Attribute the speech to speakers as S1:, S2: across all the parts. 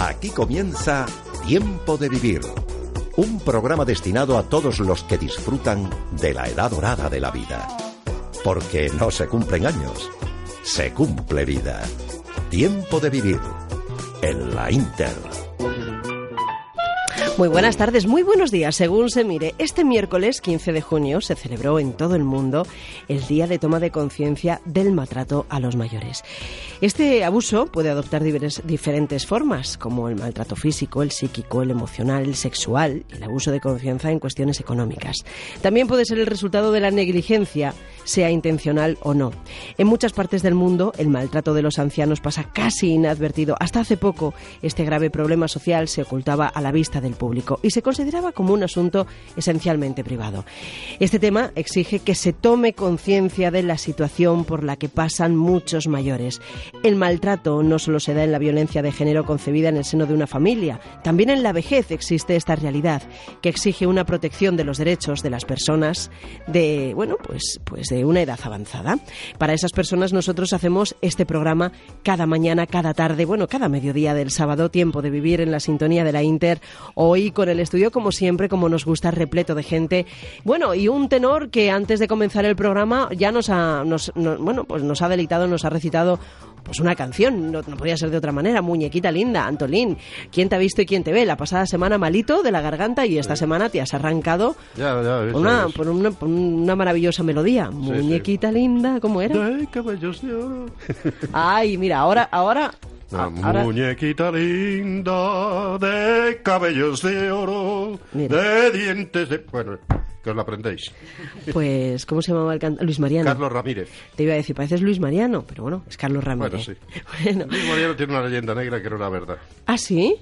S1: Aquí comienza Tiempo de Vivir, un programa destinado a todos los que disfrutan de la edad dorada de la vida. Porque no se cumplen años, se cumple vida. Tiempo de Vivir, en la Inter.
S2: Muy buenas tardes, muy buenos días, según se mire. Este miércoles 15 de junio se celebró en todo el mundo el Día de Toma de Conciencia del Maltrato a los Mayores. Este abuso puede adoptar diferentes formas, como el maltrato físico, el psíquico, el emocional, el sexual el abuso de confianza en cuestiones económicas. También puede ser el resultado de la negligencia, sea intencional o no. En muchas partes del mundo, el maltrato de los ancianos pasa casi inadvertido. Hasta hace poco, este grave problema social se ocultaba a la vista del público y se consideraba como un asunto esencialmente privado. Este tema exige que se tome conciencia de la situación por la que pasan muchos mayores. El maltrato no solo se da en la violencia de género concebida en el seno de una familia, también en la vejez existe esta realidad que exige una protección de los derechos de las personas de, bueno, pues, pues de una edad avanzada. Para esas personas nosotros hacemos este programa cada mañana, cada tarde, bueno, cada mediodía del sábado, tiempo de vivir en la sintonía de la Inter. Hoy con el estudio, como siempre, como nos gusta, repleto de gente. Bueno, y un tenor que antes de comenzar el programa ya nos ha, bueno, pues nos ha deleitado, nos ha recitado pues una canción, no, podía ser de otra manera, muñequita linda, Antolín, ¿quién te ha visto y quién te ve? La pasada semana malito de la garganta y esta semana te has arrancado una, por, una, maravillosa melodía, muñequita linda, ¿cómo era?
S3: cabellos de oro.
S2: Ay, mira, ahora, ahora
S3: una muñequita linda de cabellos de oro, de dientes de... Bueno, que os la aprendéis.
S2: Pues, ¿cómo se llamaba el cantante? Luis Mariano.
S3: Carlos Ramírez.
S2: Te iba a decir, pareces Luis Mariano, pero bueno, es Carlos Ramírez.
S3: Bueno, sí. Bueno. Luis Mariano tiene una leyenda negra que no era verdad.
S2: ¿Ah, sí?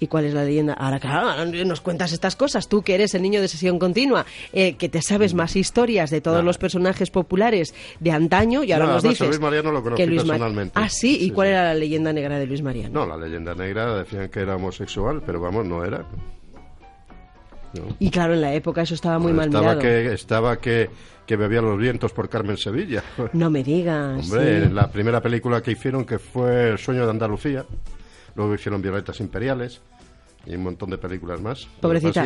S2: ¿Y cuál es la leyenda? Ahora, claro, nos cuentas estas cosas. Tú que eres el niño de sesión continua, eh, que te sabes más historias de todos los personajes populares de antaño y ahora nos dices
S3: Luis Mariano lo conocí personalmente.
S2: Ah, ¿sí? ¿Y cuál era la leyenda negra de Luis Mariano?
S3: No, la leyenda negra decían que era homosexual, pero vamos, no era.
S2: Y claro, en la época eso estaba muy mal
S3: estaba Que, estaba que, que bebía los vientos por Carmen Sevilla.
S2: No me digas.
S3: Hombre, la primera película que hicieron, que fue El sueño de Andalucía, luego hicieron Violetas Imperiales, y un montón de películas más.
S2: Pobrecita.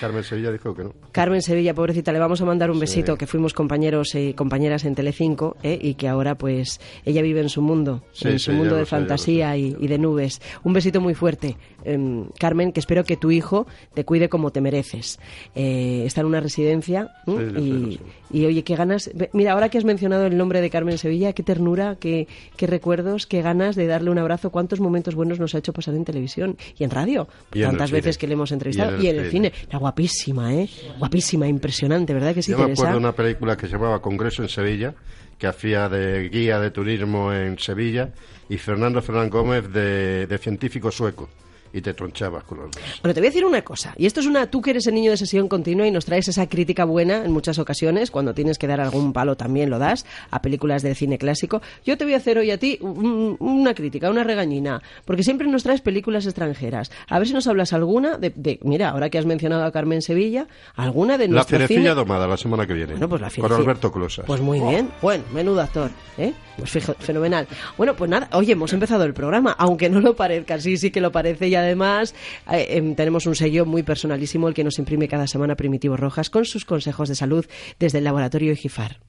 S3: Carmen Sevilla dijo que no.
S2: Carmen Sevilla, pobrecita, le vamos a mandar un besito, que fuimos compañeros y compañeras en Telecinco, ¿eh? y que ahora pues ella vive en su mundo, en su mundo de fantasía y, de nubes. Un besito muy fuerte, em, Carmen, que espero que tu hijo te cuide como te mereces. Eh, está en una residencia y, y, oye, qué ganas. Mira, ahora que has mencionado el nombre de Carmen Sevilla, qué ternura, qué, qué recuerdos, qué ganas de darle un abrazo, cuántos momentos buenos nos ha hecho pasar en televisión y en radio tantas veces que le hemos entrevistado. Y en el, cine. Era guapísima, ¿eh? Guapísima, impresionante, ¿verdad que sí,
S3: Yo me acuerdo de una película que se llamaba Congreso en Sevilla, que hacía de guía de turismo en Sevilla, y Fernando Fernán Gómez de científico sueco y te tronchabas con los
S2: Bueno, te voy a decir una cosa, y esto es una, tú que eres el niño de sesión continua y nos traes esa crítica buena en muchas ocasiones, cuando tienes que dar algún palo también lo das, a películas del cine clásico, yo te voy a hacer hoy a ti una crítica, una regañina, porque siempre nos traes películas extranjeras. A ver si nos hablas alguna de, mira, ahora que has mencionado a Carmen Sevilla, alguna de nuestro
S3: La cerecilla domada la semana que viene. Bueno, pues la Con Alberto Closas.
S2: Pues muy bien, bueno, menudo actor, ¿eh? Pues fenomenal. Bueno, pues nada, oye, hemos empezado el programa, aunque no lo parezca, sí, sí que lo parece, y además eh, em, tenemos un sello muy personalísimo, el que nos imprime cada semana Primitivo Rojas, con sus consejos de salud desde el laboratorio Egifar.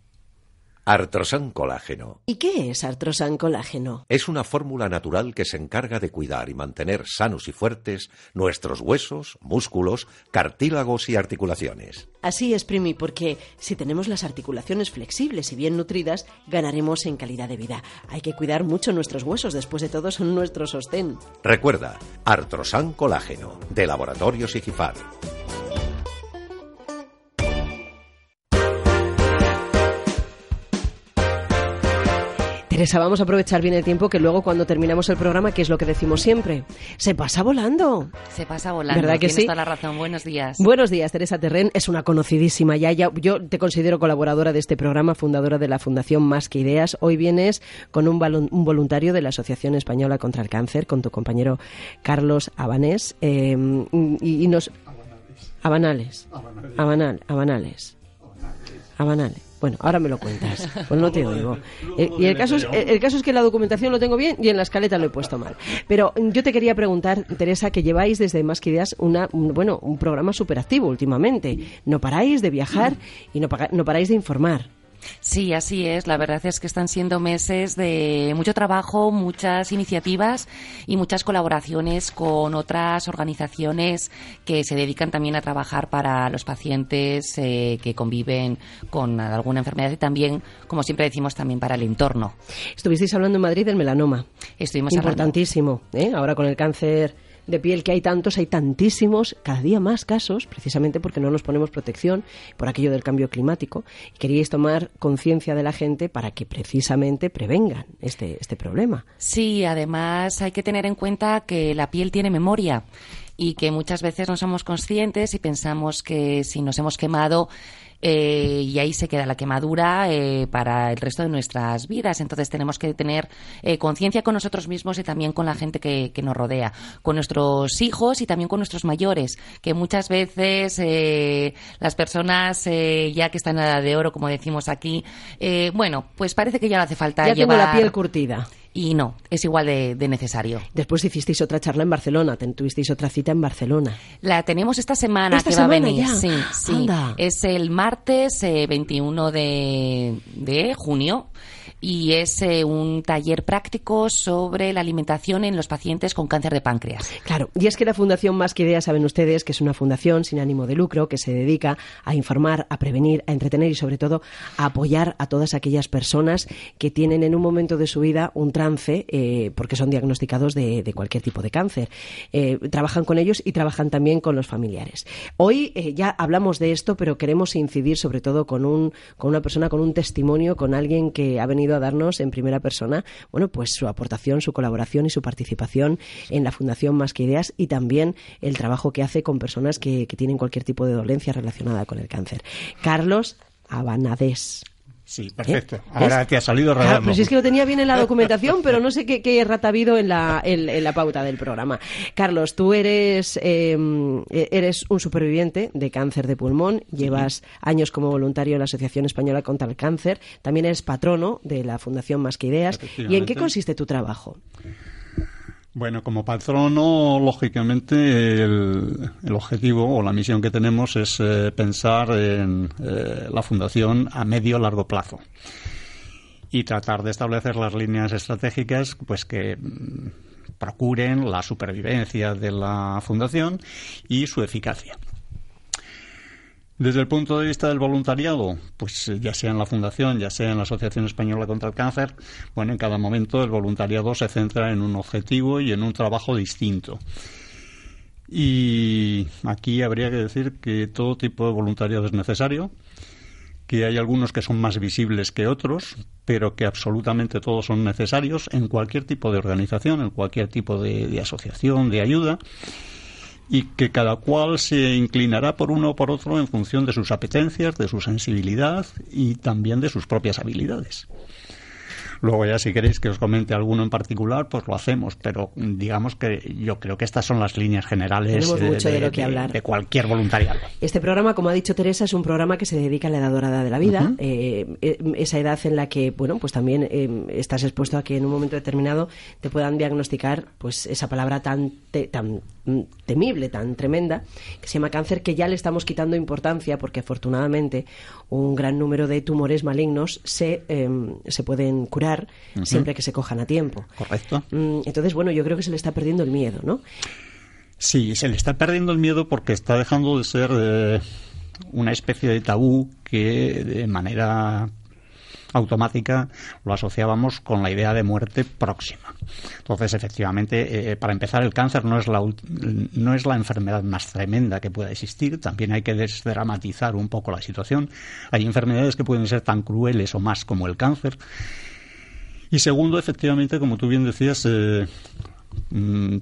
S1: Artrosan Colágeno.
S2: ¿Y qué es Artrosan Colágeno?
S1: Es una fórmula natural que se encarga de cuidar y mantener sanos y fuertes nuestros huesos, músculos, cartílagos y articulaciones.
S2: Así es, Primi, porque si tenemos las articulaciones flexibles y bien nutridas, ganaremos en calidad de vida. Hay que cuidar mucho nuestros huesos, después de todo son nuestro sostén.
S1: Recuerda, Artrosan Colágeno, de Laboratorio Sigifar.
S2: Teresa, vamos a aprovechar bien el tiempo que luego cuando terminamos el programa, que es lo que decimos siempre, se pasa volando.
S4: Se pasa volando.
S2: ¿Verdad que sí?
S4: toda la razón. Buenos días.
S2: Buenos días, Teresa Terren. Es una conocidísima ya, ya. Yo te considero colaboradora de este programa, fundadora de la Fundación Más que Ideas. Hoy vienes con un, un voluntario de la Asociación Española contra el Cáncer, con tu compañero Carlos Abanés. Em, y, nos... Abanales. Abanales. Abanales. Abanales. Bueno, ahora me lo cuentas. Pues no te oigo. Eh, y el caso, es, el caso es que la documentación lo tengo bien y en la escaleta lo he puesto mal. Pero yo te quería preguntar, Teresa, que lleváis desde Más que Ideas una, un, bueno, un programa superactivo últimamente. No paráis de viajar y no, no paráis de informar.
S4: Sí, así es. La verdad es que están siendo meses de mucho trabajo, muchas iniciativas y muchas colaboraciones con otras organizaciones que se dedican también a trabajar para los pacientes eh, que conviven con alguna enfermedad y también, como siempre decimos, también para el entorno.
S2: Estuvisteis hablando en Madrid del melanoma.
S4: Estuvimos
S2: Importantísimo, ¿eh? ahora con el cáncer de piel que hay tantos, hay tantísimos, cada día más casos, precisamente porque no nos ponemos protección por aquello del cambio climático. Y queríais tomar conciencia de la gente para que precisamente prevengan este, este problema.
S4: Sí, además hay que tener en cuenta que la piel tiene memoria y que muchas veces no somos conscientes y pensamos que si nos hemos quemado eh, y ahí se queda la quemadura eh, para el resto de nuestras vidas. Entonces tenemos que tener eh, conciencia con nosotros mismos y también con la gente que, nos rodea, con nuestros hijos y también con nuestros mayores, que muchas veces las personas ya que están en edad de oro, como decimos aquí, bueno, pues parece que ya no hace falta
S2: ya
S4: llevar...
S2: la piel curtida
S4: y no, es igual de, necesario.
S2: Después hicisteis otra charla en Barcelona, tuvisteis otra cita en Barcelona.
S4: La tenemos esta semana que va a venir. Sí, sí. Es el martes 21 eh, de junio y es eh, un taller práctico sobre la alimentación en los pacientes con cáncer de páncreas.
S2: Claro, y es que la Fundación Más que Ideas, saben ustedes, que es una fundación sin ánimo de lucro que se dedica a informar, a prevenir, a entretener y sobre todo a apoyar a todas aquellas personas que tienen en un momento de su vida un trance eh, porque son diagnosticados de, cualquier tipo de cáncer. Eh, trabajan con ellos y trabajan también con los familiares. Hoy ya hablamos de esto, pero queremos incidir sobre todo con, un, con una persona, con un testimonio, con alguien que ha venido a darnos en primera persona, bueno, pues su aportación, su colaboración y su participación en la Fundación Más que Ideas y también el trabajo que hace con personas que, que tienen cualquier tipo de dolencia relacionada con el cáncer. Carlos Abanadés.
S5: Sí, perfecto. ¿Eh? Ahora te ha salido raro.
S2: pues es que lo tenía bien en la documentación, pero no sé qué, qué errata ha habido en la, en, la pauta del programa. Carlos, tú eres, em, e, eres un superviviente de cáncer de pulmón, llevas años como voluntario en la Asociación Española contra el Cáncer, también eres patrono de la Fundación Más que Ideas. ¿Y en qué consiste tu trabajo?
S5: Bueno, como patrono, lógicamente, el, objetivo o la misión que tenemos es eh, pensar en eh, la fundación a medio largo plazo y tratar de establecer las líneas estratégicas pues que mm, procuren la supervivencia de la fundación y su eficacia. Desde el punto de vista del voluntariado, pues ya sea en la Fundación, ya sea en la Asociación Española contra el Cáncer, bueno, en cada momento el voluntariado se centra en un objetivo y en un trabajo distinto. Y aquí habría que decir que todo tipo de voluntariado es necesario, que hay algunos que son más visibles que otros, pero que absolutamente todos son necesarios en cualquier tipo de organización, en cualquier tipo de asociación, de ayuda y que cada cual se inclinará por uno o por otro en función de sus apetencias, de su sensibilidad y también de sus propias habilidades. Luego ya si queréis que os comente alguno en particular, pues lo hacemos, pero digamos que yo creo que estas son las líneas generales de, cualquier voluntariado.
S2: Este programa, como ha dicho Teresa, es un programa que se dedica a la edad dorada de la vida, eh, eh, esa edad en la que, bueno, pues también eh, estás expuesto a que en un momento determinado te puedan diagnosticar pues esa palabra tan, tan temible, tan tremenda, que se llama cáncer, que ya le estamos quitando importancia porque afortunadamente un gran número de tumores malignos se, em, se pueden curar siempre que se cojan a tiempo.
S5: Correcto.
S2: Mm, entonces, bueno, yo creo que se le está perdiendo el miedo, ¿no?
S5: Sí, se le está perdiendo el miedo porque está dejando de ser eh, una especie de tabú que de manera automática lo asociábamos con la idea de muerte próxima. Entonces, efectivamente, eh, para empezar, el cáncer no es, la, no es la enfermedad más tremenda que pueda existir. También hay que desdramatizar un poco la situación. Hay enfermedades que pueden ser tan crueles o más como el cáncer. Y segundo, efectivamente, como tú bien decías, eh,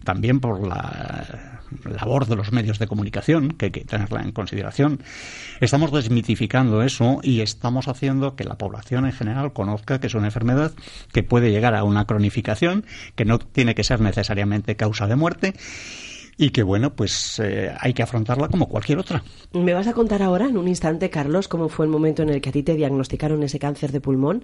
S5: también por la labor de los medios de comunicación, que hay que tenerla en consideración. Estamos desmitificando eso y estamos haciendo que la población en general conozca que es una enfermedad que puede llegar a una cronificación, que no tiene que ser necesariamente causa de muerte y que bueno, pues eh, hay que afrontarla como cualquier otra.
S2: Me vas a contar ahora, en un instante, Carlos, cómo fue el momento en el que a ti te diagnosticaron ese cáncer de pulmón,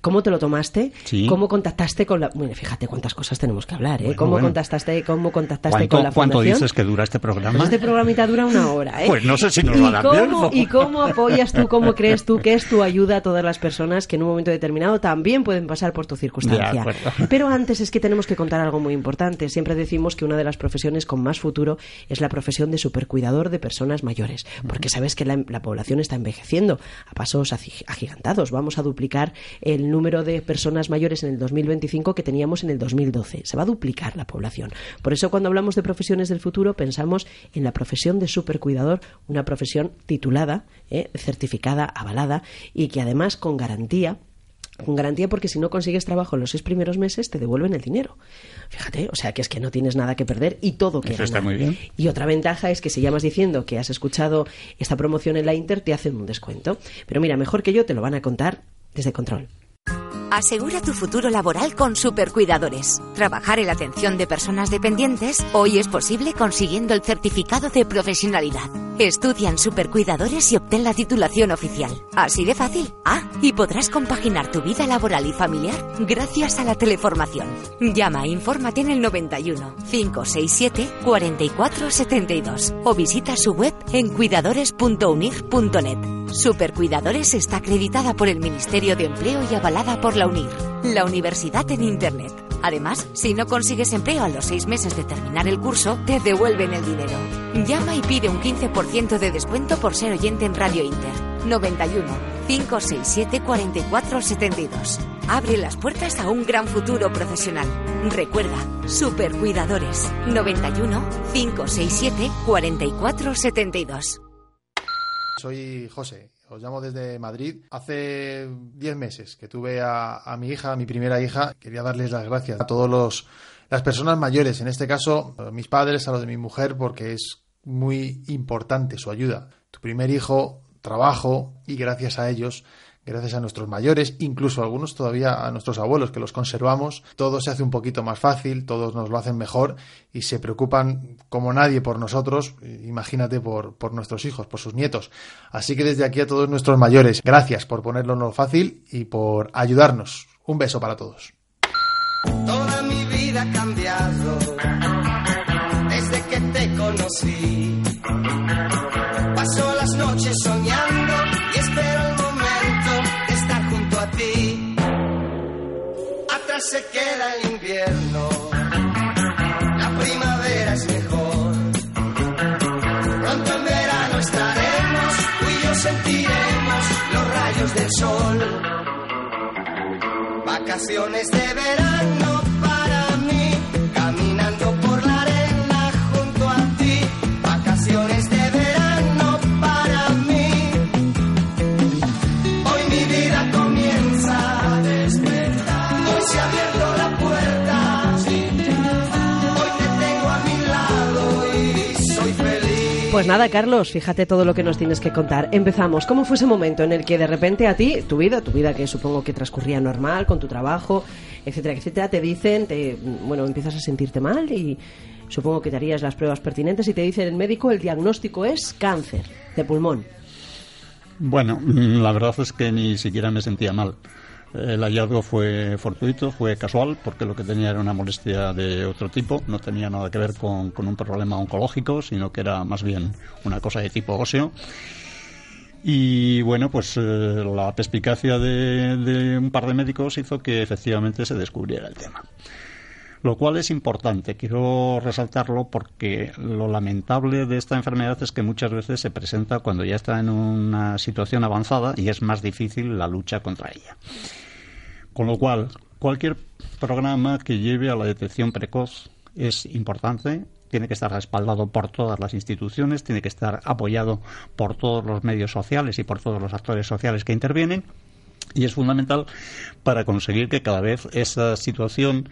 S2: cómo te lo tomaste, cómo contactaste con la... Bueno, fíjate cuántas cosas tenemos que hablar, ¿eh? ¿Cómo, Contactaste, ¿Cómo contactaste con la
S5: fundación? ¿Cuánto dices que dura este programa?
S2: Este programita dura una hora, ¿eh?
S5: Pues no sé si nos va a dar tiempo.
S2: ¿Y cómo apoyas tú, cómo crees tú que es tu ayuda a todas las personas que en un momento determinado también pueden pasar por tu circunstancia? Pero antes es que tenemos que contar algo muy importante. Siempre decimos que una de las profesiones con más futuro es la profesión de supercuidador de personas mayores, porque sabes que la, población está envejeciendo a pasos agigantados. Vamos a duplicar el número de personas mayores en el 2025 que teníamos en el 2012. Se va a duplicar la población. Por eso cuando hablamos de profesiones del futuro pensamos en la profesión de supercuidador, una profesión titulada, eh, certificada, avalada y que además con garantía con garantía porque si no consigues trabajo en los seis primeros meses te devuelven el dinero. Fíjate, o sea que es que no tienes nada que perder y todo que
S5: está muy bien.
S2: Y otra ventaja es que si llamas diciendo que has escuchado esta promoción en la Inter te hacen un descuento. Pero mira, mejor que yo te lo van a contar desde control.
S6: Asegura tu futuro laboral con Supercuidadores. Trabajar en la atención de personas dependientes hoy es posible consiguiendo el certificado de profesionalidad. Estudia en Supercuidadores y obtén la titulación oficial. Así de fácil. Ah, y podrás compaginar tu vida laboral y familiar gracias a la teleformación. Llama e infórmate en el 91 567 4472 o visita su web en cuidadores.unir.net. Supercuidadores está acreditada por el Ministerio de Empleo y avalada por la UNIR, la universidad en Internet. Además, si no consigues empleo a los seis meses de terminar el curso, te devuelven el dinero. Llama y pide un 15% de descuento por ser oyente en Radio Inter. 91 567 4472. Abre las puertas a un gran futuro profesional. Recuerda, Supercuidadores. 91 567 4472.
S7: Soy José os llamo desde Madrid. Hace 10 meses que tuve a, mi hija, a mi primera hija. Quería darles las gracias a todas las personas mayores, en este caso a mis padres, a los de mi mujer, porque es muy importante su ayuda. Tu primer hijo, trabajo y gracias a ellos gracias a nuestros mayores, incluso algunos todavía a nuestros abuelos que los conservamos, todo se hace un poquito más fácil, todos nos lo hacen mejor y se preocupan como nadie por nosotros, imagínate por, por nuestros hijos, por sus nietos. Así que desde aquí a todos nuestros mayores, gracias por ponerlo fácil y por ayudarnos. Un beso para todos.
S8: Toda mi vida ha cambiado desde que te conocí. Las noches soñando se queda el invierno, la primavera es mejor. Pronto en verano estaremos, tú y yo sentiremos los rayos del sol. Vacaciones de verano
S2: Pues nada, Carlos, fíjate todo lo que nos tienes que contar. Empezamos. ¿Cómo fue ese momento en el que de repente a ti, tu vida, tu vida que supongo que transcurría normal, con tu trabajo, etcétera, etcétera, te dicen, te, bueno, empiezas a sentirte mal y supongo que te harías las pruebas pertinentes y te dice el médico el diagnóstico es cáncer de pulmón.
S5: Bueno, la verdad es que ni siquiera me sentía mal. El hallazgo fue fortuito, fue casual, porque lo que tenía era una molestia de otro tipo, no tenía nada que ver con, un problema oncológico, sino que era más bien una cosa de tipo óseo. Y bueno, pues eh, la perspicacia de, un par de médicos hizo que efectivamente se descubriera el tema. Lo cual es importante, quiero resaltarlo porque lo lamentable de esta enfermedad es que muchas veces se presenta cuando ya está en una situación avanzada y es más difícil la lucha contra ella. Con lo cual, cualquier programa que lleve a la detección precoz es importante, tiene que estar respaldado por todas las instituciones, tiene que estar apoyado por todos los medios sociales y por todos los actores sociales que intervienen y es fundamental para conseguir que cada vez esa situación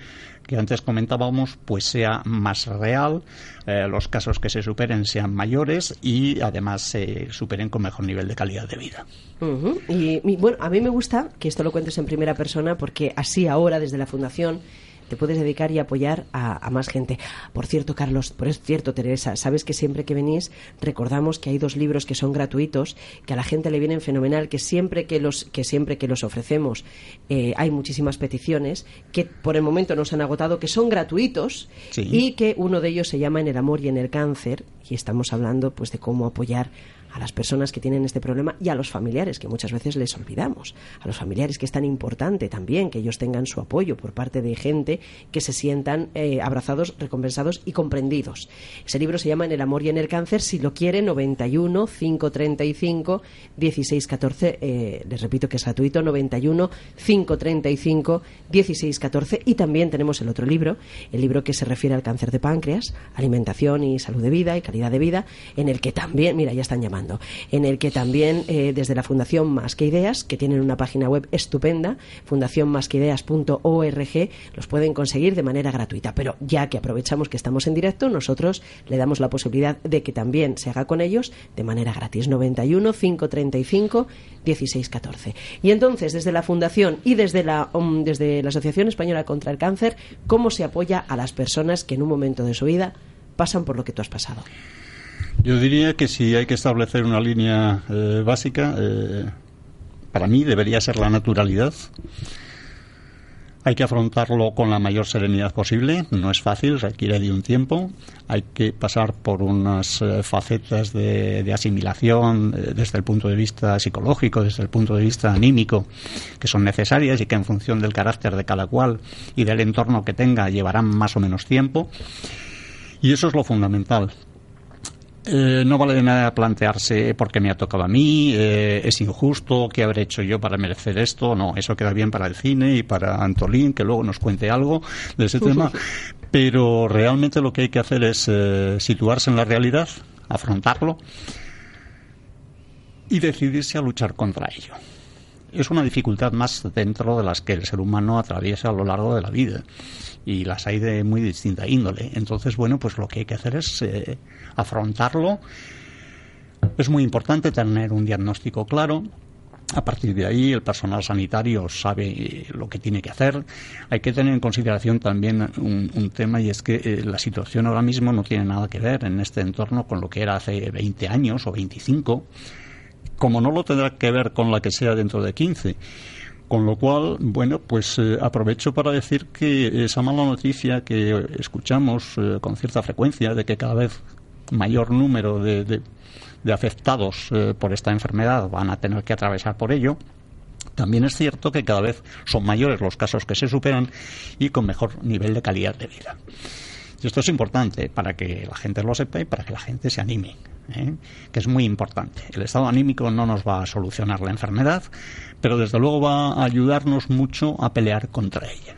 S5: que antes comentábamos pues sea más real, eh, los casos que se superen sean mayores y además se superen con mejor nivel de calidad de vida.
S2: y, bueno, a mí me gusta que esto lo cuentes en primera persona porque así ahora desde la Fundación te puedes dedicar y apoyar a, más gente. Por cierto, Carlos, por cierto, Teresa, sabes que siempre que venís recordamos que hay dos libros que son gratuitos, que a la gente le vienen fenomenal, que siempre que los, que siempre que los ofrecemos eh, hay muchísimas peticiones, que por el momento nos han agotado, que son gratuitos y que uno de ellos se llama En el amor y en el cáncer y estamos hablando pues de cómo apoyar a las personas que tienen este problema y a los familiares, que muchas veces les olvidamos. A los familiares, que es tan importante también que ellos tengan su apoyo por parte de gente que se sientan eh, abrazados, recompensados y comprendidos. Ese libro se llama En el amor y en el cáncer. Si lo quiere, 91 535 1614. Eh, les repito que es gratuito, 91 535 1614. Y también tenemos el otro libro, el libro que se refiere al cáncer de páncreas, alimentación y salud de vida y calidad de vida, en el que también, mira, ya están llamando en el que también eh, desde la Fundación Más que Ideas, que tienen una página web estupenda, fundacionmasqueideas.org, los pueden conseguir de manera gratuita. Pero ya que aprovechamos que estamos en directo, nosotros le damos la posibilidad de que también se haga con ellos de manera gratis. 91 535 1614. Y entonces, desde la Fundación y desde la, um, desde la Asociación Española contra el Cáncer, ¿cómo se apoya a las personas que en un momento de su vida pasan por lo que tú has pasado?
S5: Yo diría que si hay que establecer una línea eh, básica, eh, para mí debería ser la naturalidad. Hay que afrontarlo con la mayor serenidad posible. No es fácil, requiere de un tiempo. Hay que pasar por unas eh, facetas de, asimilación desde el punto de vista psicológico, desde el punto de vista anímico, que son necesarias y que en función del carácter de cada cual y del entorno que tenga llevarán más o menos tiempo. Y eso es lo fundamental. Eh, no vale de nada plantearse por qué me ha tocado a mí, eh, es injusto, qué habré hecho yo para merecer esto. No, eso queda bien para el cine y para Antolín, que luego nos cuente algo de ese tema. Pero realmente lo que hay que hacer es eh, situarse en la realidad, afrontarlo y decidirse a luchar contra ello. Es una dificultad más dentro de las que el ser humano atraviesa a lo largo de la vida y las hay de muy distinta índole. Entonces, bueno, pues lo que hay que hacer es eh, afrontarlo. Es muy importante tener un diagnóstico claro. A partir de ahí, el personal sanitario sabe lo que tiene que hacer. Hay que tener en consideración también un, tema y es que eh, la situación ahora mismo no tiene nada que ver en este entorno con lo que era hace 20 años o 25, como no lo tendrá que ver con la que sea dentro de 15. Con lo cual, bueno, pues eh, aprovecho para decir que esa mala noticia que escuchamos eh, con cierta frecuencia de que cada vez mayor número de, de, afectados eh, por esta enfermedad van a tener que atravesar por ello, también es cierto que cada vez son mayores los casos que se superan y con mejor nivel de calidad de vida. Y esto es importante para que la gente lo sepa y para que la gente se anime, que es muy importante. El estado anímico no nos va a solucionar la enfermedad, pero desde luego va a ayudarnos mucho a pelear contra ella.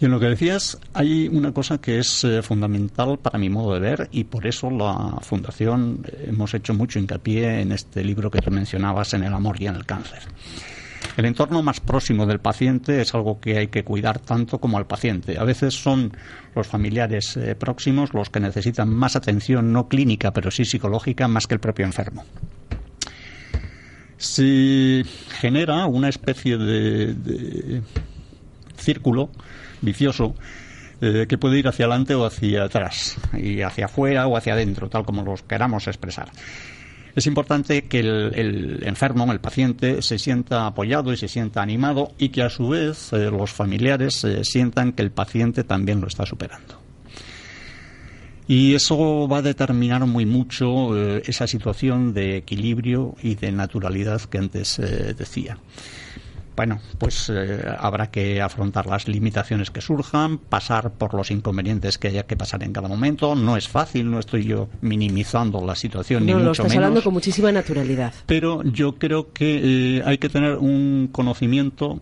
S5: Y en lo que decías, hay una cosa que es eh, fundamental para mi modo de ver y por eso la Fundación eh, hemos hecho mucho hincapié en este libro que tú mencionabas, en el amor y en el cáncer. El entorno más próximo del paciente es algo que hay que cuidar tanto como al paciente. A veces son los familiares eh, próximos los que necesitan más atención, no clínica, pero sí psicológica, más que el propio enfermo se genera una especie de, círculo vicioso eh, que puede ir hacia adelante o hacia atrás, y hacia afuera o hacia adentro, tal como los queramos expresar. Es importante que el, enfermo, el paciente, se sienta apoyado y se sienta animado y que a su vez eh, los familiares eh, sientan que el paciente también lo está superando. Y eso va a determinar muy mucho eh, esa situación de equilibrio y de naturalidad que antes decía. Bueno, pues eh, habrá que afrontar las limitaciones que surjan, pasar por los inconvenientes que haya que pasar en cada momento. No es fácil, no estoy yo minimizando la situación, ni mucho lo estás
S2: hablando con muchísima naturalidad.
S5: Pero yo creo que hay que tener un conocimiento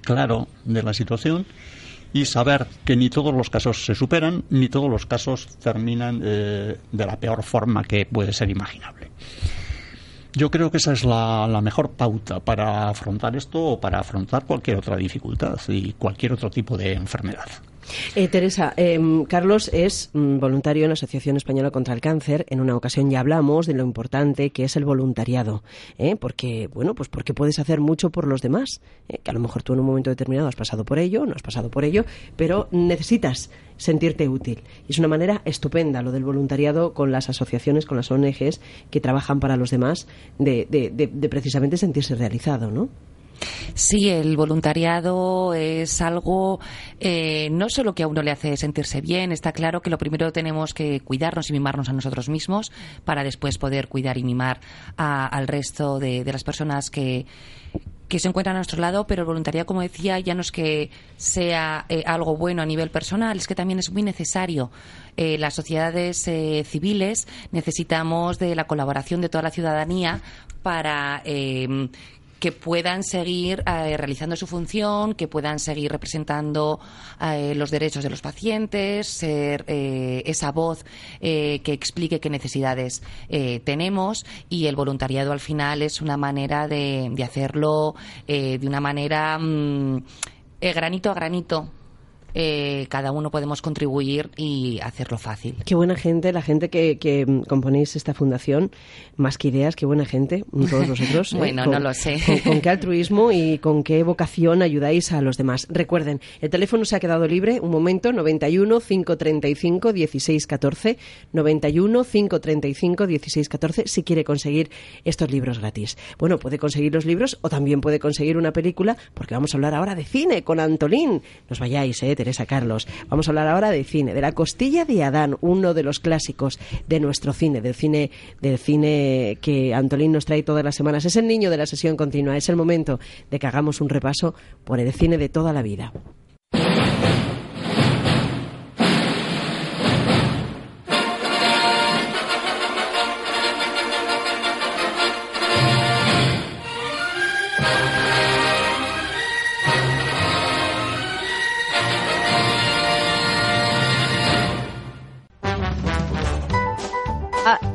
S5: claro de la situación y saber que ni todos los casos se superan, ni todos los casos terminan eh, de la peor forma que puede ser imaginable. Yo creo que esa es la, la, mejor pauta para afrontar esto o para afrontar cualquier otra dificultad y cualquier otro tipo de enfermedad.
S2: Eh, Teresa, em, Carlos es mm, voluntario en la Asociación Española contra el Cáncer. En una ocasión ya hablamos de lo importante que es el voluntariado, ¿eh? porque bueno, pues porque puedes hacer mucho por los demás. ¿eh? Que a lo mejor tú en un momento determinado has pasado por ello, no has pasado por ello, pero necesitas sentirte útil. Y es una manera estupenda lo del voluntariado con las asociaciones, con las ONGs que trabajan para los demás, de, de- de- de precisamente sentirse realizado, ¿no?
S4: Sí, el voluntariado es algo eh, no solo que a uno le hace sentirse bien, está claro que lo primero tenemos que cuidarnos y mimarnos a nosotros mismos para después poder cuidar y mimar a- al resto de, las personas que, que se encuentran a nuestro lado, pero el voluntariado, como decía, ya no es que sea eh, algo bueno a nivel personal, es que también es muy necesario. Eh, las sociedades eh, civiles necesitamos de la colaboración de toda la ciudadanía para eh, que puedan seguir eh, realizando su función, que puedan seguir representando eh, los derechos de los pacientes, ser eh, esa voz eh, que explique qué necesidades tenemos y el voluntariado al final es una manera de, de hacerlo de una manera mm, granito a granito. Eh, cada uno podemos contribuir y hacerlo fácil.
S2: Qué buena gente, la gente que, que componéis esta fundación, más que ideas, qué buena gente, todos vosotros. ¿eh?
S4: Bueno, no lo sé.
S2: Con, con qué altruismo y con qué vocación ayudáis a los demás. Recuerden, el teléfono se ha quedado libre, un momento, 91 535 1614, 91 535 1614, si quiere conseguir estos libros gratis. Bueno, puede conseguir los libros o también puede conseguir una película, porque vamos a hablar ahora de cine con Antolín. Nos vayáis, eh, Teresa Carlos. Vamos a hablar ahora de cine, de La costilla de Adán, uno de los clásicos de nuestro cine, del cine, del cine que Antolín nos trae todas las semanas. Es el niño de la sesión continua, es el momento de que hagamos un repaso por el cine de toda la vida.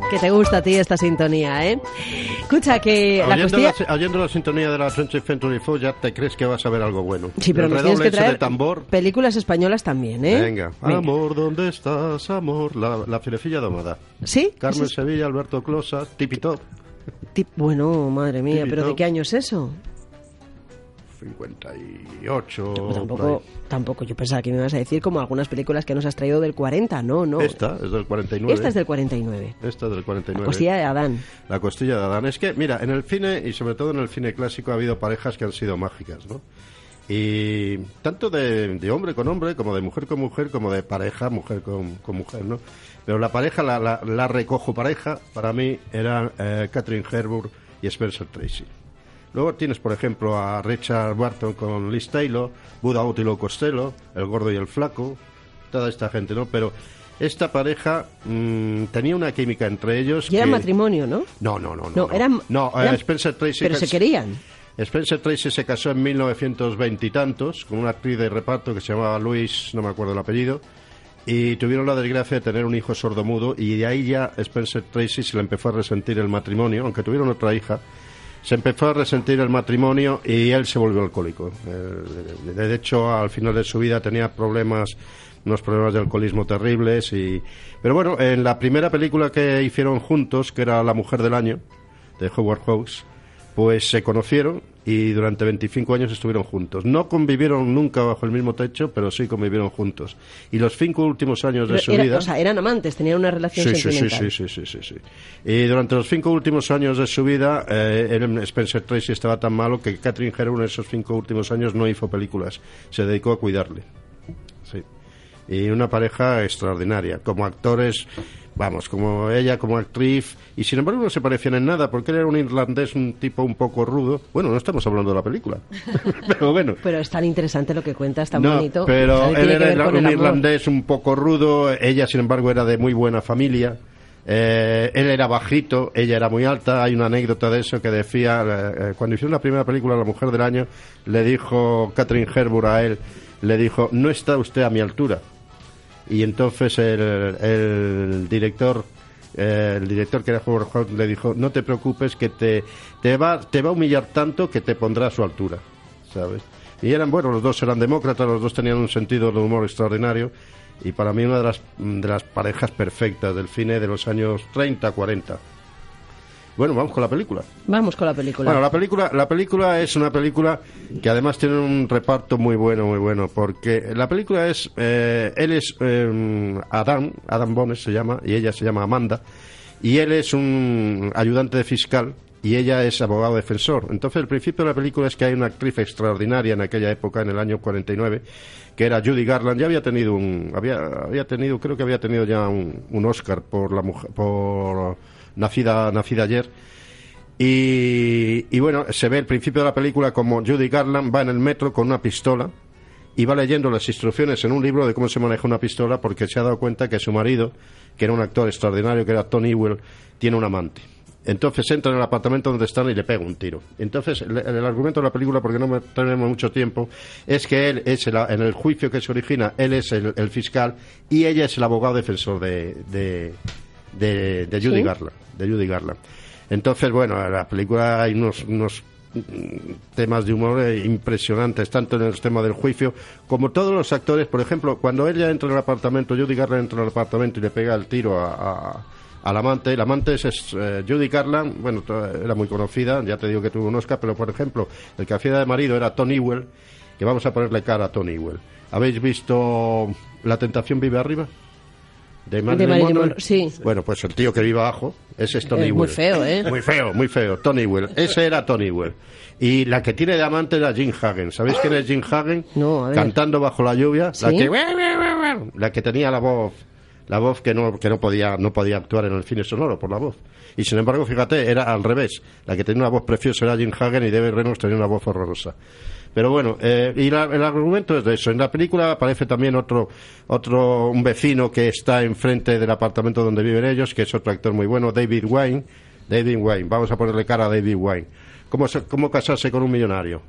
S2: Que te gusta a ti esta sintonía, ¿eh? Escucha, que la
S3: oyendo,
S2: costilla...
S3: la, oyendo la sintonía de la 20th Century Fox ya te crees que vas a ver algo bueno.
S2: Sí, pero nos tienes que traer
S3: de tambor.
S2: películas españolas también, ¿eh?
S3: Venga. Amor, ¿dónde estás, amor? La, la filecilla domada.
S2: ¿Sí?
S3: Carmen
S2: es-
S3: Sevilla, Alberto Closa, Tipitop.
S2: Tip- Bueno, madre mía, ¿pero de qué año es eso?
S3: 58.
S2: Pues tampoco, tampoco, yo pensaba que me ibas a decir como algunas películas que nos has traído del 40, no, no.
S3: Esta es del 49.
S2: Esta es del 49.
S3: Esta es del 49.
S2: La costilla de Adán.
S3: La costilla de Adán. Es que, mira, en el cine, y sobre todo en el cine clásico, ha habido parejas que han sido mágicas, ¿no? Y tanto de, de hombre con hombre, como de mujer con mujer, como de pareja, mujer con, con mujer, ¿no? Pero la pareja, la, la, la recojo pareja, para mí eran eh, Catherine Herburg y Spencer Tracy. Luego tienes, por ejemplo, a Richard Barton con Liz Taylor, Buda Utilo Costello, El Gordo y el Flaco, toda esta gente, ¿no? Pero esta pareja mm, tenía una química entre ellos
S2: Y era
S3: que-
S2: matrimonio, ¿no?
S3: no, no, no.
S2: No,
S3: No,
S2: eran-
S3: No, eh,
S2: eran-
S3: Spencer Tracy.
S2: Pero se querían.
S3: Spencer Tracy se casó en 1920 y tantos con una actriz de reparto que se llamaba Louise, no me acuerdo el apellido, y tuvieron la desgracia de tener un hijo sordomudo y de ahí ya Spencer Tracy se le empezó a resentir el matrimonio, aunque tuvieron otra hija. Se empezó a resentir el matrimonio y él se volvió alcohólico. Eh, de hecho, al final de su vida tenía problemas, unos problemas de alcoholismo terribles. Y... Pero bueno, en la primera película que hicieron juntos, que era La Mujer del Año, de Howard Hawks, pues se conocieron y durante 25 años estuvieron juntos. No convivieron nunca bajo el mismo techo, pero sí convivieron juntos. Y los cinco últimos años de su
S2: era-
S3: vida...
S2: O sea, eran amantes, tenían una relación
S3: Sí, sí, sí,
S2: sentimental.
S3: sí, sí, sí, sí, sí. Y durante los cinco últimos años de su vida, eh, Spencer Tracy estaba tan malo que Catherine Herron en esos cinco últimos años no hizo películas. Se dedicó a cuidarle. Sí. Y una pareja extraordinaria. Como actores, vamos, como ella como actriz. Y sin embargo no se parecían en nada, porque él era un irlandés, un tipo un poco rudo. Bueno, no estamos hablando de la película. Pero bueno.
S2: Pero es tan interesante lo que cuentas, tan
S3: No,
S2: bonito.
S3: Pero él era un irlandés un poco rudo, ella sin embargo era de muy buena familia. Eh, él era bajito, ella era muy alta. Hay una anécdota de eso que decía, eh, eh, cuando hicieron la primera película, La Mujer del Año, le dijo Catherine Herburg a él, le dijo, no está usted a mi altura. Y entonces el, director, eh, el director que era Howard Hawks le dijo, no te preocupes que te, te, va, te va a humillar tanto que te pondrá a su altura, ¿sabes? Y eran, bueno, los dos eran demócratas, los dos tenían un sentido de humor extraordinario y para mí una de las, de las parejas perfectas del cine de los años 30, 40. Bueno, vamos con la película.
S2: Vamos con la película.
S3: Bueno, la película, la película es una película que además tiene un reparto muy bueno, muy bueno, porque la película es, eh, él es eh, Adam, Adam Bones se llama, y ella se llama Amanda, y él es un ayudante de fiscal y ella es abogado defensor. Entonces, el principio de la película es que hay una actriz extraordinaria en aquella época, en el año 49, que era Judy Garland. Ya había tenido un, había, había tenido, creo que había tenido ya un, un Oscar por la mujer, por nacida, nacida ayer. Y, y bueno, se ve el principio de la película como Judy Garland va en el metro con una pistola y va leyendo las instrucciones en un libro de cómo se maneja una pistola porque se ha dado cuenta que su marido, que era un actor extraordinario, que era Tony Ewell, tiene un amante. Entonces entra en el apartamento donde están y le pega un tiro. Entonces, el, argumento de la película, porque no tenemos mucho tiempo, es que él es el- en el juicio que se origina, él es el, fiscal y ella es el abogado defensor de, de, de, de Judy
S2: Sí.
S3: Garland. De Judy Garland. Entonces, bueno, en la película hay unos, unos temas de humor eh, impresionantes, tanto en el tema del juicio como todos los actores. Por ejemplo, cuando ella entra en el apartamento, Judy Garland entra en el apartamento y le pega el tiro a, a- al amante. El amante es, es, eh, Judy Garland, bueno, era muy conocida, ya te digo que tuvo un Oscar, pero por ejemplo, el que hacía de marido era Tony Ewell, que vamos a ponerle cara a Tony Ewell. ¿Habéis visto La tentación vive arriba? De Marilyn, Monroe.
S2: Monroe, sí.
S3: Bueno, pues el tío que vive abajo, ese es Tony
S2: Es muy
S3: Ewell.
S2: feo, ¿eh?
S3: Muy feo, muy feo. Tony Ewell. Ese era Tony Ewell. Y la que tiene de amante era Jim Hagen. ¿Sabéis quién es Jim Hagen?
S2: No, a ver.
S3: Cantando bajo la lluvia. La que la que tenía la voz la voz que no que no podía no podía actuar en el cine sonoro por la voz. Y sin embargo, fíjate, era al revés. La que tenía una voz preciosa era Jim Hagen y David Reynolds tenía una voz horrorosa. Pero bueno, eh, y la- el argumento es de eso. En la película aparece también otro, otro, un vecino que está enfrente del apartamento donde viven ellos, que es otro actor muy bueno, David Wayne. David Wayne, vamos a ponerle cara a David Wayne. ¿Cómo, cómo casarse con un millonario?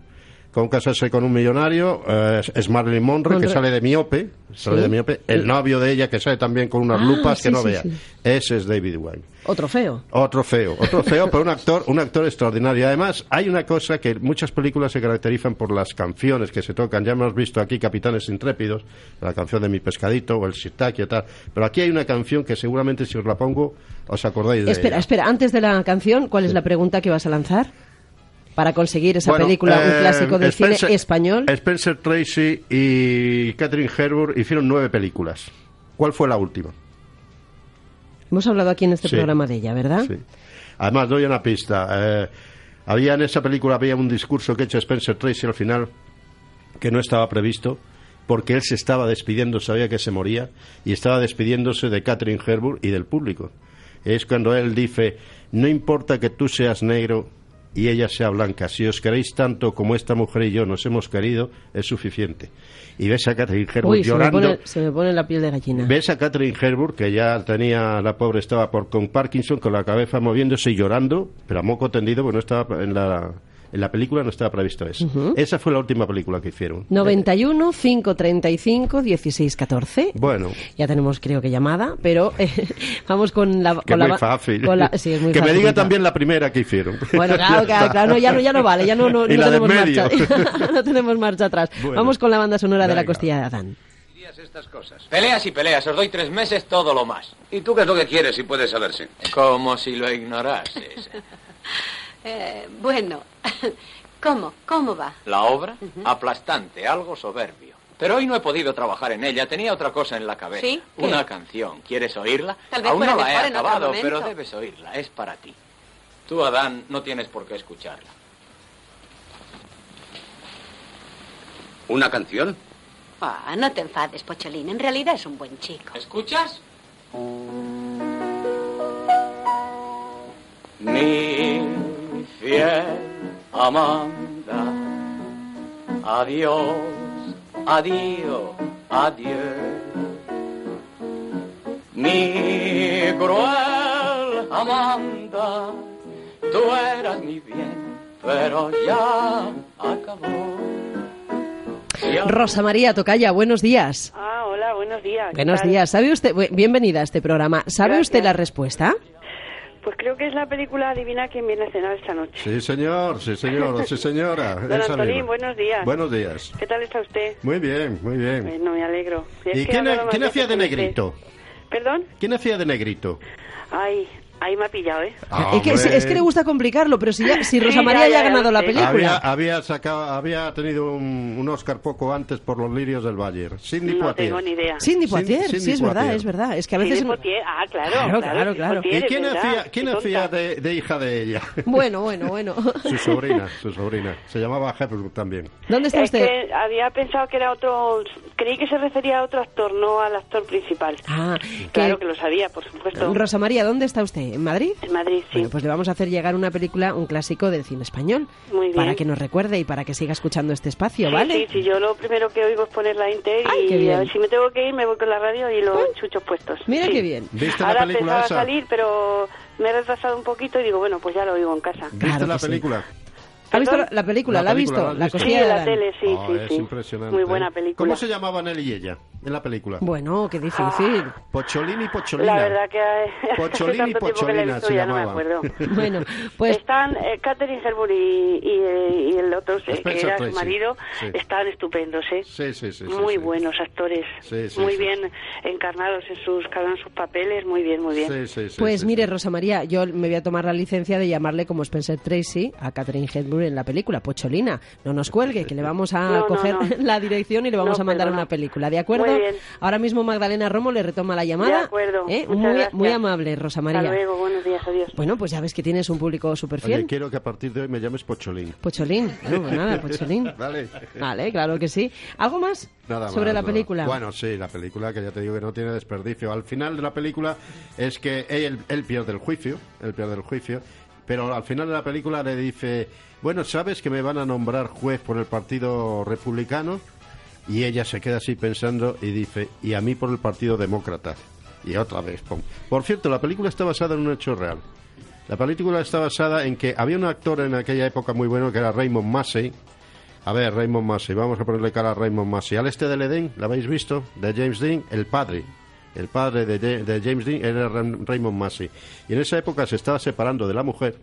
S3: Cómo casarse con un millonario eh, es- Marilyn Monroe, que sale de miope, sale
S2: Sí.
S3: de miope. El novio de ella, que sale también con unas
S2: Ah,
S3: lupas
S2: sí,
S3: que no
S2: sí,
S3: vea. Ese es David Wayne.
S2: Otro feo.
S3: Otro feo, otro feo, pero un actor, un actor extraordinario. Además, hay una cosa que muchas películas se caracterizan por las canciones que se tocan. Ya hemos visto aquí Capitanes Intrépidos, la canción de Mi Pescadito o el Sitaki y tal. Pero aquí hay una canción que seguramente si os la pongo os acordáis de
S2: Espera,
S3: ella.
S2: espera, antes de la canción, ¿cuál es la pregunta que vas a lanzar? Para conseguir esa
S3: Bueno,
S2: película, un
S3: eh,
S2: clásico del
S3: Spencer-
S2: cine español.
S3: Spencer Tracy y Catherine Herbert hicieron nueve películas. ¿Cuál fue la última?
S2: Hemos hablado aquí en este
S3: Sí.
S2: programa de ella, ¿verdad?
S3: Sí. Además, doy una pista. Eh, había en esa película había un discurso que ha hecho Spencer Tracy al final que no estaba previsto porque él se estaba despidiendo, sabía que se moría y estaba despidiéndose de Catherine Herbert y del público. Es cuando él dice, no importa que tú seas negro y ella sea blanca, si os queréis tanto como esta mujer y yo nos hemos querido, es suficiente. Y ves a Catherine Herbert
S2: Uy, se me,
S3: llorando.
S2: pone, se me pone la piel de gallina.
S3: Ves a Catherine Herbert, que ya tenía, la pobre estaba por, con Parkinson, con la cabeza moviéndose y llorando, pero a moco tendido, porque no estaba en la, en la película no estaba previsto eso. Esa fue la última película que hicieron.
S2: 91 535 16 14.
S3: Bueno,
S2: Ya tenemos, creo que llamada, pero eh, vamos con la.
S3: que
S2: con la
S3: muy fácil.
S2: con la- sí, es muy
S3: que me
S2: fácil,
S3: diga
S2: claro.
S3: también la primera que hicieron.
S2: Bueno, claro,
S3: Ya
S2: claro, claro, no, ya, no, ya no vale, ya no, no,
S3: Y
S2: no tenemos
S3: medio.
S2: marcha. no tenemos marcha atrás.
S3: Bueno.
S2: Vamos con la banda sonora de la
S3: Venga.
S2: costilla de Adán.
S9: estas cosas. Peleas y peleas, os doy tres meses todo lo más.
S10: ¿Y tú qué es lo que quieres si puede saberse?
S9: Como si lo ignorases.
S11: Eh, bueno, ¿cómo? ¿Cómo va?
S9: La obra, aplastante, algo soberbio. Pero hoy no he podido trabajar en ella, tenía otra cosa en la cabeza.
S11: ¿Sí?
S9: Una canción. ¿Quieres oírla?
S11: Tal vez
S9: Aún no la he acabado, pero debes oírla, es para ti. Tú, Adán, no tienes por qué escucharla.
S10: ¿Una canción?
S11: Ah, no te enfades, Pocholín. En realidad es un buen chico.
S9: ¿Escuchas? Mi fiel Amanda, adiós, adiós, adiós. Mi cruel Amanda, tú eras mi bien, pero ya acabó. Ya-
S2: Rosa María Tocaya, buenos días.
S12: Ah, hola, buenos días. ¿qué
S2: Buenos
S12: tal?
S2: días. ¿Sabe usted, bienvenida a este programa. ¿Sabe
S12: Gracias.
S2: usted la respuesta?
S12: Pues creo que es la película Adivina quién viene a cenar esta noche.
S3: Sí, señor, sí, señor, sí, señora.
S12: Don Antolín, buenos días.
S3: Buenos días.
S12: ¿Qué tal está usted?
S3: Muy bien, muy bien.
S12: Bueno, me alegro.
S3: ¿Y
S12: que
S3: quién, quién hacía de negrito?
S12: ¿Perdón?
S3: ¿Quién hacía de negrito?
S12: Ay, ahí me ha pillado, ¿eh?
S2: Es que, es que le gusta complicarlo, pero si, ya, si Rosa María ya, ha ganado la película.
S3: Había, había, sacado, había tenido un, un Oscar poco antes por Los Lirios del Valle. Cindy
S12: No
S3: Poitier.
S12: tengo ni idea.
S2: Cindy
S3: Cindy-
S2: Poitier,
S3: Cindy
S2: sí, es verdad,
S3: Poitier.
S2: es verdad. Es que a veces...
S12: Sidney Poitier, Ah, claro,
S2: Claro,
S12: claro,
S2: claro,
S12: Sidney
S2: claro.
S12: Poitier,
S3: ¿Y quién hacía, quién hacía de, de hija de ella?
S2: Bueno, bueno, bueno.
S3: Su sobrina, su sobrina. Se llamaba Hepburn también.
S2: ¿Dónde está
S12: Es
S2: usted?
S12: que había pensado que era otro... Creí que se refería a otro actor, no al actor principal.
S2: Ah,
S12: Claro
S2: que-
S12: que lo sabía, por supuesto.
S2: Rosa María, ¿dónde está usted? ¿En Madrid?
S12: En Madrid, sí.
S2: Bueno, pues le vamos a hacer llegar una película, un clásico del cine español.
S12: Muy bien.
S2: Para que nos recuerde y para que siga escuchando este espacio,
S12: Sí,
S2: ¿vale?
S12: sí, sí, yo lo primero que oigo es poner la Inter
S2: Ay, qué
S12: y
S2: bien.
S12: a ver, si me tengo que ir me voy con la radio y los chuchos puestos.
S2: Mira
S12: Sí.
S2: qué bien.
S3: ¿Viste
S12: Ahora
S3: la película
S12: pensaba
S3: esa?
S12: salir, pero me he retrasado un poquito y digo, bueno, pues ya lo oigo en casa.
S3: ¿Viste
S2: Claro
S3: la
S2: que sí.
S3: Película?
S2: ¿Ha visto la, la película?
S3: La
S2: ¿La, ha
S3: película,
S2: visto?
S3: ¿la visto?
S12: Sí,
S2: de
S12: la tele, sí,
S3: Ah,
S12: sí,
S3: es
S12: sí.
S3: impresionante.
S12: Muy buena
S3: ¿eh?
S12: película.
S3: ¿Cómo se llamaban él y ella en la película?
S2: Bueno, qué difícil.
S3: Pocholini y Pocholina.
S12: La verdad que
S3: Pocholini y
S12: tanto tiempo que la he
S3: Pocholina
S12: visto
S3: se
S12: ya no me
S3: llamaban.
S12: acuerdo.
S2: Bueno, pues
S12: Están eh, Catherine Hepburn y, y, y el otro, eh, que era
S3: Tracy.
S12: su marido,
S3: Sí.
S12: están estupendos, ¿eh?
S3: Sí, sí, sí.
S12: muy
S3: sí.
S12: buenos actores,
S3: Sí, sí,
S12: muy
S3: sí.
S12: bien encarnados en sus, cada uno sus papeles, muy bien, muy bien.
S3: Sí, sí, sí,
S2: Pues
S3: sí,
S2: mire,
S3: sí.
S2: Rosa María, yo me voy a tomar la licencia de llamarle como Spencer Tracy a Catherine En la película Pocholina. No nos cuelgue, que le vamos a
S12: No, no,
S2: coger
S12: no.
S2: la dirección y le vamos
S12: No,
S2: a mandar
S12: perdona.
S2: una película, ¿de acuerdo?
S12: Muy bien.
S2: Ahora mismo Magdalena Romo le retoma la llamada.
S12: De acuerdo,
S2: ¿eh? Muy, amable, Rosa
S12: Hasta
S2: María.
S12: luego, buenos días, adiós.
S2: Bueno, pues ya ves que tienes un público súper
S3: Oye,
S2: fiel.
S3: quiero que a partir de hoy me llames Pocholín.
S2: Pocholín, bueno, pues nada, Pocholín.
S3: Vale.
S2: Vale, claro que sí. ¿Algo más
S3: Nada
S2: sobre
S3: más,
S2: la película?
S3: Bueno, sí, la película que ya te digo que no tiene desperdicio. Al final de la película es que él, él pierde el juicio, él pierde el juicio, pero al final de la película le dice, bueno, ¿sabes que me van a nombrar juez por el Partido Republicano? Y ella se queda así pensando y dice, y a mí por el Partido Demócrata. Y otra vez. Por cierto, la película está basada en un hecho real. La película está basada en que había un actor en aquella época muy bueno que era Raymond Massey. A ver, Raymond Massey, vamos a ponerle cara a Raymond Massey. Al este del Edén, ¿la habéis visto? De James Dean, el padre. El padre de, de- de James Dean era Ra- Raymond Massey. Y en esa época se estaba separando de la mujer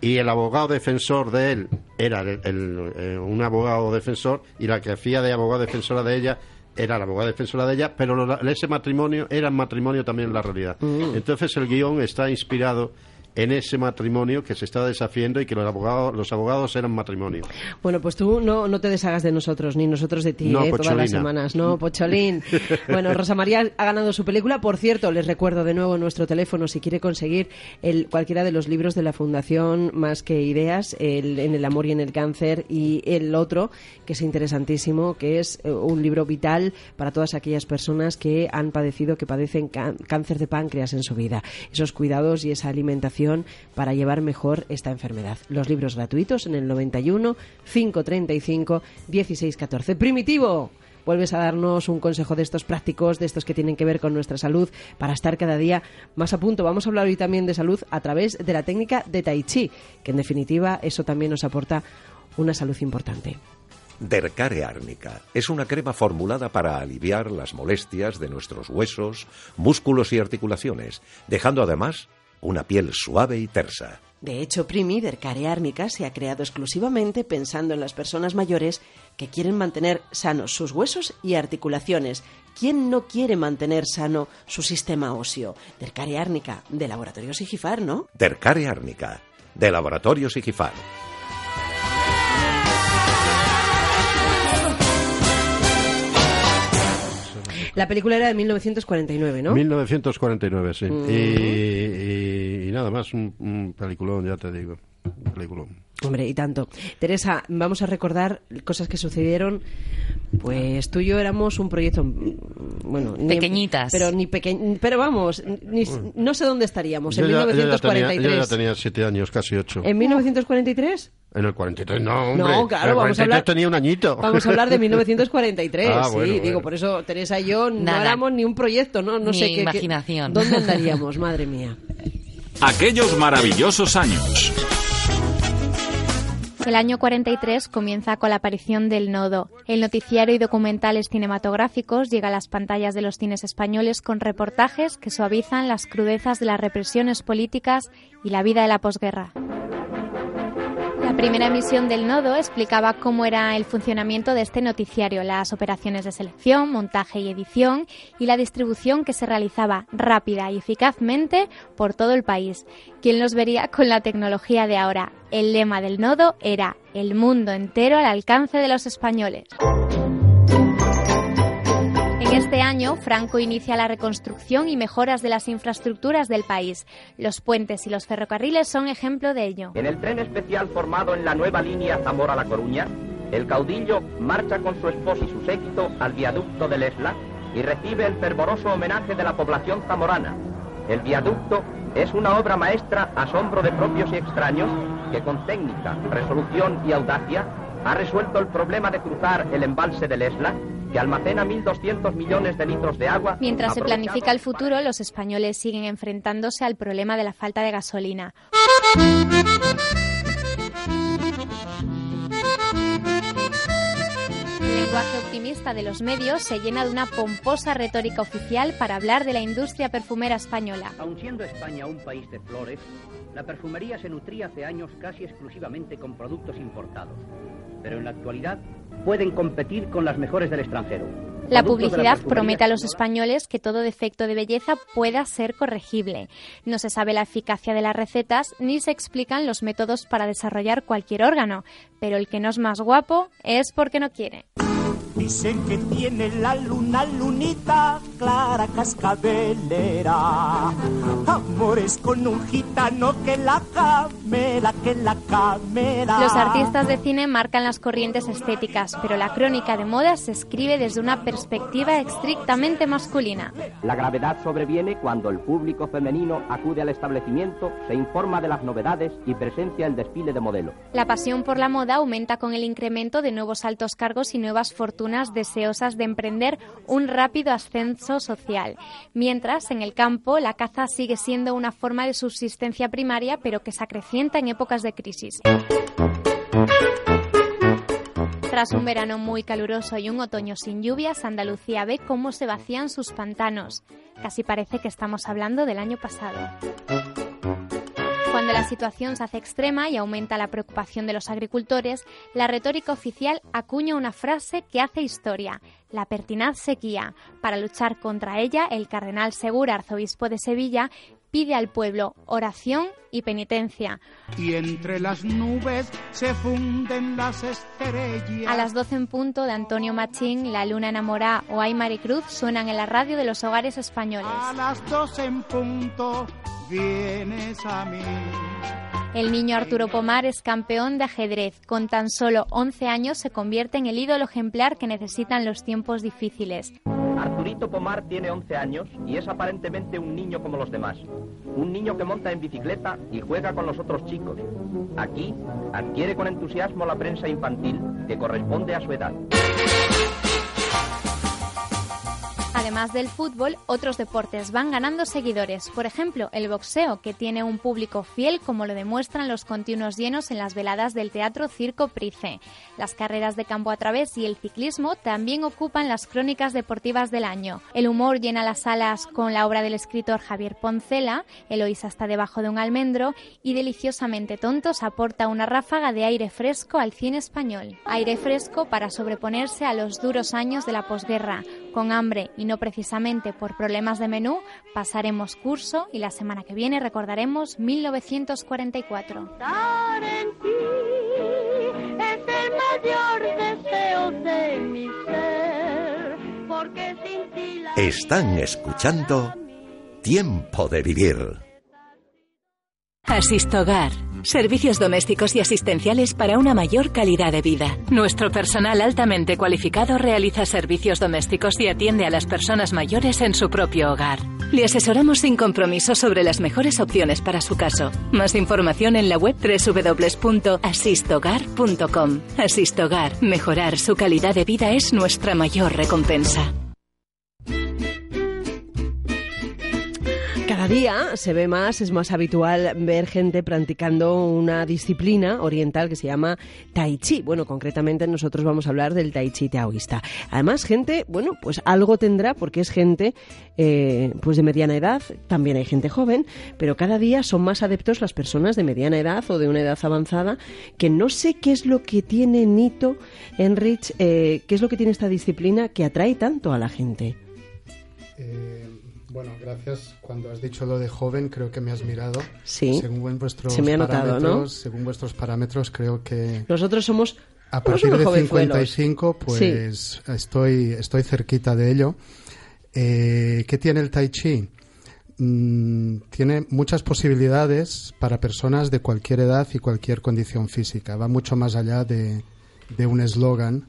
S3: y el abogado defensor de él era el- el, eh, un abogado defensor y la que hacía de abogado defensora de ella era la abogada defensora de ella, pero lo- ese matrimonio era matrimonio también en la realidad. Entonces el guion está inspirado en ese matrimonio que se está desafiando y que los abogados, los abogados eran matrimonio.
S2: Bueno, pues tú no, no te deshagas de nosotros, ni nosotros de ti,
S3: No,
S2: ¿eh? todas las semanas. No, Pocholín. Bueno, Rosa María ha ganado su película. Por cierto, les recuerdo de nuevo nuestro teléfono si quiere conseguir el, cualquiera de los libros de la Fundación Más que Ideas, el, En el amor y en el cáncer, y el otro, que es interesantísimo, que es eh, un libro vital para todas aquellas personas que han padecido, que padecen cá- cáncer de páncreas en su vida. Esos cuidados y esa alimentación para llevar mejor esta enfermedad. Los libros gratuitos en el 91 535 1614. Primitivo. Vuelves a darnos un consejo de estos prácticos, de estos que tienen que ver con nuestra salud, para estar cada día más a punto. Vamos a hablar hoy también de salud a través de la técnica de Tai Chi, que en definitiva eso también nos aporta una salud importante.
S1: Dercare Árnica es una crema formulada para aliviar las molestias de nuestros huesos, músculos y articulaciones, dejando además una piel suave y tersa.
S2: De hecho, Primi Dercare Árnica se ha creado exclusivamente pensando en las personas mayores que quieren mantener sanos sus huesos y articulaciones. ¿Quién no quiere mantener sano su sistema óseo? Dercare Árnica, de Laboratorio Sigifar, ¿no?
S1: Dercare Árnica, de Laboratorio Sigifar.
S2: La película era de 1949, ¿no?
S3: 1949, sí.
S2: Mm.
S3: y, y- y nada más, un, un peliculón, ya te digo. Peliculón.
S2: Hombre, y tanto. Teresa, vamos a recordar cosas que sucedieron. Pues tú y yo éramos un proyecto, mm, bueno, ni-
S4: Pequeñitas.
S2: pero ni peque- pero vamos, ni- no sé dónde estaríamos en
S3: Yo ya, yo ya tenía,
S2: 1943.
S3: yo ya tenía siete años, casi ocho.
S2: ¿En 1943?
S3: En el 43, no, hombre.
S2: No, claro,
S3: en el
S2: vamos a
S3: 43
S2: hablar-
S3: tenía un añito.
S2: Vamos a hablar de 1943,
S3: Ah,
S2: sí,
S3: bueno,
S2: digo,
S3: bueno.
S2: por eso Teresa y yo no
S4: Nada.
S2: éramos ni un proyecto, no, no
S4: Ni
S2: sé qué- qué.
S4: imaginación.
S2: ¿Dónde andaríamos, madre mía?
S13: Aquellos maravillosos años. El año 43 comienza con la aparición del Nodo. El noticiario y documentales cinematográficos llega a las pantallas de los cines españoles con reportajes que suavizan las crudezas de las represiones políticas y la vida de la posguerra. La primera emisión del Nodo explicaba cómo era el funcionamiento de este noticiario, las operaciones de selección, montaje y edición y la distribución que se realizaba rápida y eficazmente por todo el país. ¿Quién los vería con la tecnología de ahora? El lema del Nodo era el mundo entero al alcance de los españoles. Este año, Franco inicia la reconstrucción y mejoras de las infraestructuras del país. Los puentes y los ferrocarriles son ejemplo de ello.
S14: En el tren especial formado en la nueva línea Zamora-La Coruña, el caudillo marcha con su esposa y su séquito al viaducto del Esla y recibe el fervoroso homenaje de la población zamorana. El viaducto es una obra maestra, asombro de propios y extraños, que con técnica, resolución y audacia ha resuelto el problema de cruzar el embalse del Esla que almacena 1.200 millones de litros de agua.
S13: Mientras se planifica el futuro, los españoles siguen enfrentándose al problema de la falta de gasolina. El lenguaje optimista de los medios se llena de una pomposa retórica oficial para hablar de la industria perfumera española.
S15: Aun siendo España un país de flores, la perfumería se nutría hace años casi exclusivamente con productos importados. Pero en la actualidad pueden competir con las mejores del extranjero.
S13: La publicidad promete a los españoles que todo defecto de belleza pueda ser corregible. No se sabe la eficacia de las recetas ni se explican los métodos para desarrollar cualquier órgano, pero el que no es más guapo es porque no quiere.
S16: Dicen que tiene la luna lunita clara cascabelera. Amores con un gitano que la camela, que la camela.
S13: Los artistas de cine marcan las corrientes estéticas, pero la crónica de moda se escribe desde una perspectiva estrictamente masculina.
S14: La gravedad sobreviene cuando el público femenino acude al establecimiento, se informa de las novedades y presencia el desfile de modelos.
S13: La pasión por la moda aumenta con el incremento de nuevos altos cargos y nuevas fortunas deseosas de emprender un rápido ascenso social. Mientras, en el campo, la caza sigue siendo una forma de subsistencia primaria, pero que se acrecienta en épocas de crisis. Tras un verano muy caluroso y un otoño sin lluvias, Andalucía ve cómo se vacían sus pantanos. Casi parece que estamos hablando del año pasado. Cuando la situación se hace extrema y aumenta la preocupación de los agricultores, la retórica oficial acuña una frase que hace historia, la pertinaz sequía. Para luchar contra ella, el cardenal Segura, arzobispo de Sevilla, pide al pueblo oración y penitencia.
S16: Y entre las nubes se funden las estrellas.
S13: A las 12 en punto de Antonio Machín, La Luna enamorada o Ay Maricruz suenan en la radio de los hogares españoles.
S16: A las 12 en punto vienes a mí.
S13: El niño Arturo Pomar es campeón de ajedrez. Con tan solo 11 años se convierte en el ídolo ejemplar que necesitan los tiempos difíciles.
S14: Arturito Pomar tiene 11 años y es aparentemente un niño como los demás. Un niño que monta en bicicleta y juega con los otros chicos. Aquí adquiere con entusiasmo la prensa infantil que corresponde a su edad.
S13: Además del fútbol, otros deportes van ganando seguidores. Por ejemplo, el boxeo, que tiene un público fiel, como lo demuestran los continuos llenos en las veladas del Teatro Circo Price. Las carreras de campo a través y el ciclismo también ocupan las crónicas deportivas del año. El humor llena las salas con la obra del escritor Javier Poncela, Eloísa está debajo de un almendro, y Deliciosamente Tontos aporta una ráfaga de aire fresco al cine español. Aire fresco para sobreponerse a los duros años de la posguerra. Con hambre y no precisamente por problemas de menú, pasaremos curso y la semana que viene recordaremos 1944.
S8: es el mayor deseo de mi ser, porque sin ti la
S1: Están escuchando Tiempo de Vivir.
S17: Asistogar. Servicios domésticos y asistenciales para una mayor calidad de vida. Nuestro personal altamente cualificado realiza servicios domésticos y atiende a las personas mayores en su propio hogar. Le asesoramos sin compromiso sobre las mejores opciones para su caso. Más información en la web www.asistogar.com. Asistogar. Mejorar su calidad de vida es nuestra mayor recompensa.
S2: Cada día se ve más, es más habitual ver gente practicando una disciplina oriental que se llama Tai Chi. Bueno, concretamente nosotros vamos a hablar del Tai Chi taoísta. Además, gente, bueno, pues algo tendrá porque es gente eh, pues de mediana edad, también hay gente joven, pero cada día son más adeptos las personas de mediana edad o de una edad avanzada que no sé qué es lo que tiene Nito, Enrich, eh, qué es lo que tiene esta disciplina que atrae tanto a la gente.
S18: Eh, bueno, gracias. Cuando has dicho lo de joven, creo que me has mirado.
S2: Sí.
S18: Según vuestros
S2: Se me ha notado,
S18: parámetros,
S2: ¿no?
S18: según vuestros parámetros, creo que
S2: Nosotros somos
S18: a partir de
S2: jovenzuelos.
S18: 55, pues estoy estoy cerquita de ello. Eh, ¿Qué tiene el Tai Chi? Mm, tiene muchas posibilidades para personas de cualquier edad y cualquier condición física. Va mucho más allá de, de un eslogan.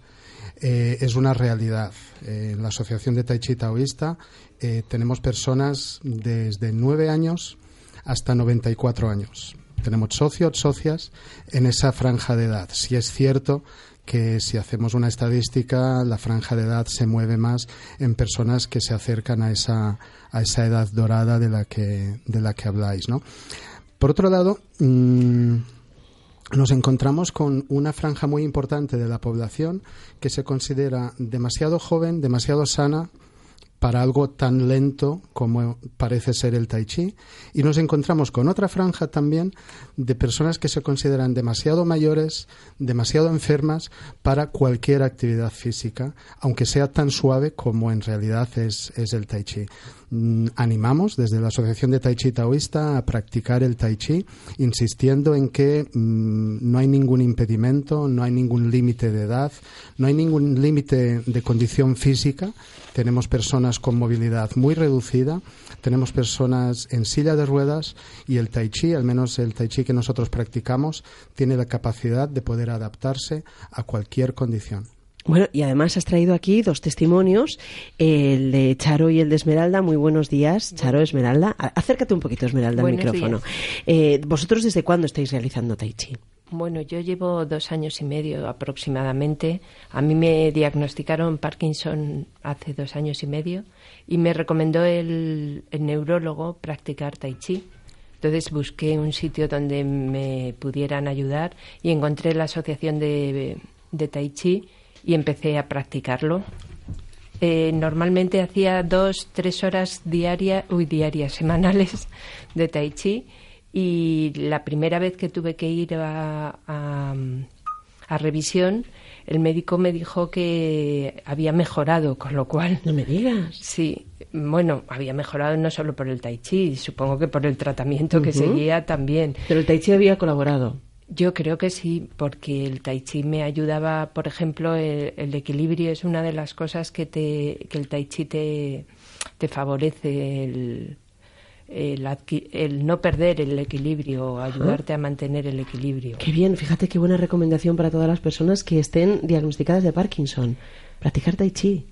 S18: Eh, es una realidad. Eh, en la Asociación de Tai Chi Taoísta eh, tenemos personas desde 9 años hasta 94 años. Tenemos socios, socias en esa franja de edad. Si es cierto que si hacemos una estadística, la franja de edad se mueve más en personas que se acercan a esa, a esa edad dorada de la que, de la que habláis, ¿no? Por otro lado, mm, nos encontramos con una franja muy importante de la población que se considera demasiado joven, demasiado sana para algo tan lento como parece ser el tai chi y nos encontramos con otra franja también de personas que se consideran demasiado mayores, demasiado enfermas para cualquier actividad física, aunque sea tan suave como en realidad es, es el tai chi. Mm, animamos desde la Asociación de Tai Chi Taoísta a practicar el Tai Chi, insistiendo en que mm, no hay ningún impedimento, no hay ningún límite de edad, no hay ningún límite de condición física. Tenemos personas con movilidad muy reducida, tenemos personas en silla de ruedas y el Tai Chi, al menos el Tai Chi que nosotros practicamos, tiene la capacidad de poder adaptarse a cualquier condición.
S2: Bueno, y además has traído aquí dos testimonios, el de Charo y el de Esmeralda. Muy buenos días, Charo, Esmeralda. Acércate un poquito, Esmeralda, al
S19: Buenos
S2: micrófono.
S19: días.
S2: Eh, ¿Vosotros desde cuándo estáis realizando Tai Chi?
S19: Bueno, yo llevo dos años y medio aproximadamente. A mí me diagnosticaron Parkinson hace dos años y medio y me recomendó el, el neurólogo practicar tai chi. Entonces busqué un sitio donde me pudieran ayudar y encontré la asociación de, de tai chi y empecé a practicarlo. Eh, normalmente hacía dos, tres horas diarias, uy, diarias, semanales de tai chi y la primera vez que tuve que ir a, a, a revisión, el médico me dijo que había mejorado, con lo cual...
S2: No me digas.
S19: Sí, bueno, había mejorado no solo por el tai chi, supongo que por el tratamiento que seguía también.
S2: Pero el Tai Chi había colaborado.
S19: Yo creo que sí, porque el tai chi me ayudaba, por ejemplo, el, el equilibrio es una de las cosas que, te, que el tai chi te, te favorece, el, el, no perder el equilibrio, ayudarte a mantener el equilibrio.
S2: Qué bien, fíjate qué buena recomendación para todas las personas que estén diagnosticadas de Parkinson. Practicar Tai Chi.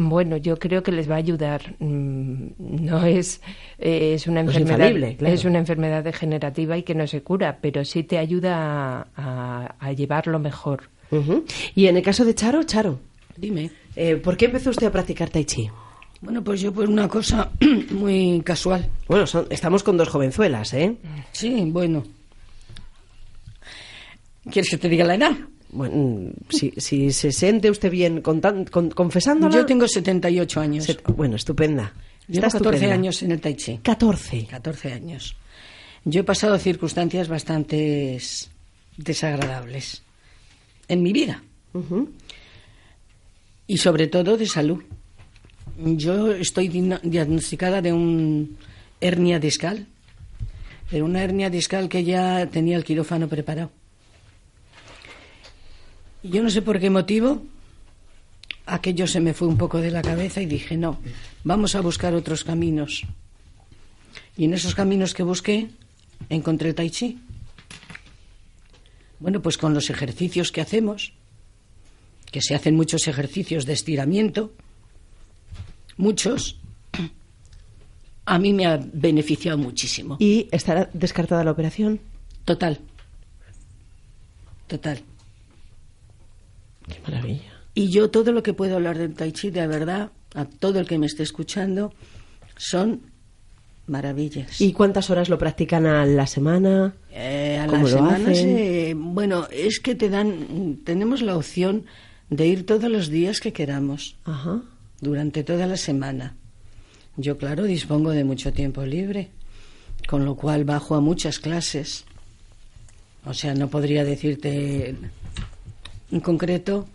S19: Bueno, yo creo que les va a ayudar. Mm, No es, eh, es una
S2: No es
S19: enfermedad,
S2: claro.
S19: es una enfermedad degenerativa y que no se cura, pero sí te ayuda a, a- a llevarlo mejor.
S2: Y en el caso de Charo, Charo.
S20: Dime.
S2: eh, ¿Por qué empezó usted a practicar Tai Chi?
S20: Bueno, pues yo por una cosa muy casual.
S2: Bueno, son- estamos con dos jovenzuelas, ¿eh?
S20: Sí, bueno. ¿Quieres que te diga la edad?
S2: Bueno, si, si se siente usted bien contan- con- confesándola...
S20: Yo tengo 78 años.
S2: Se- bueno, estupenda.
S20: Llevo
S2: Está
S20: 14
S2: estupenda.
S20: años en el Tai Chi.
S2: 14.
S20: 14 años. Yo he pasado circunstancias bastante desagradables en mi vida. Y sobre todo de salud. Yo estoy diagnosticada de un hernia discal. De una hernia discal que ya tenía el quirófano preparado. Yo no sé por qué motivo aquello se me fue un poco de la cabeza y dije, no, vamos a buscar otros caminos. Y en esos caminos que busqué, encontré el tai chi. Bueno, pues con los ejercicios que hacemos, que se hacen muchos ejercicios de estiramiento, muchos, a mí me ha beneficiado muchísimo.
S2: ¿Y estará descartada la operación?
S20: Total. Total.
S2: Qué maravilla.
S20: Y yo todo lo que puedo hablar del tai chi, de verdad, a todo el que me esté escuchando, son Maravillas.
S2: ¿Y cuántas horas lo practican a la semana?
S20: Eh, a
S2: ¿Cómo
S20: la
S2: lo
S20: semana, bueno, es que te dan, tenemos la opción de ir todos los días que queramos,
S2: Ajá.
S20: Durante toda la semana. Yo, claro, dispongo de mucho tiempo libre, con lo cual bajo a muchas clases. O sea, no podría decirte en concreto,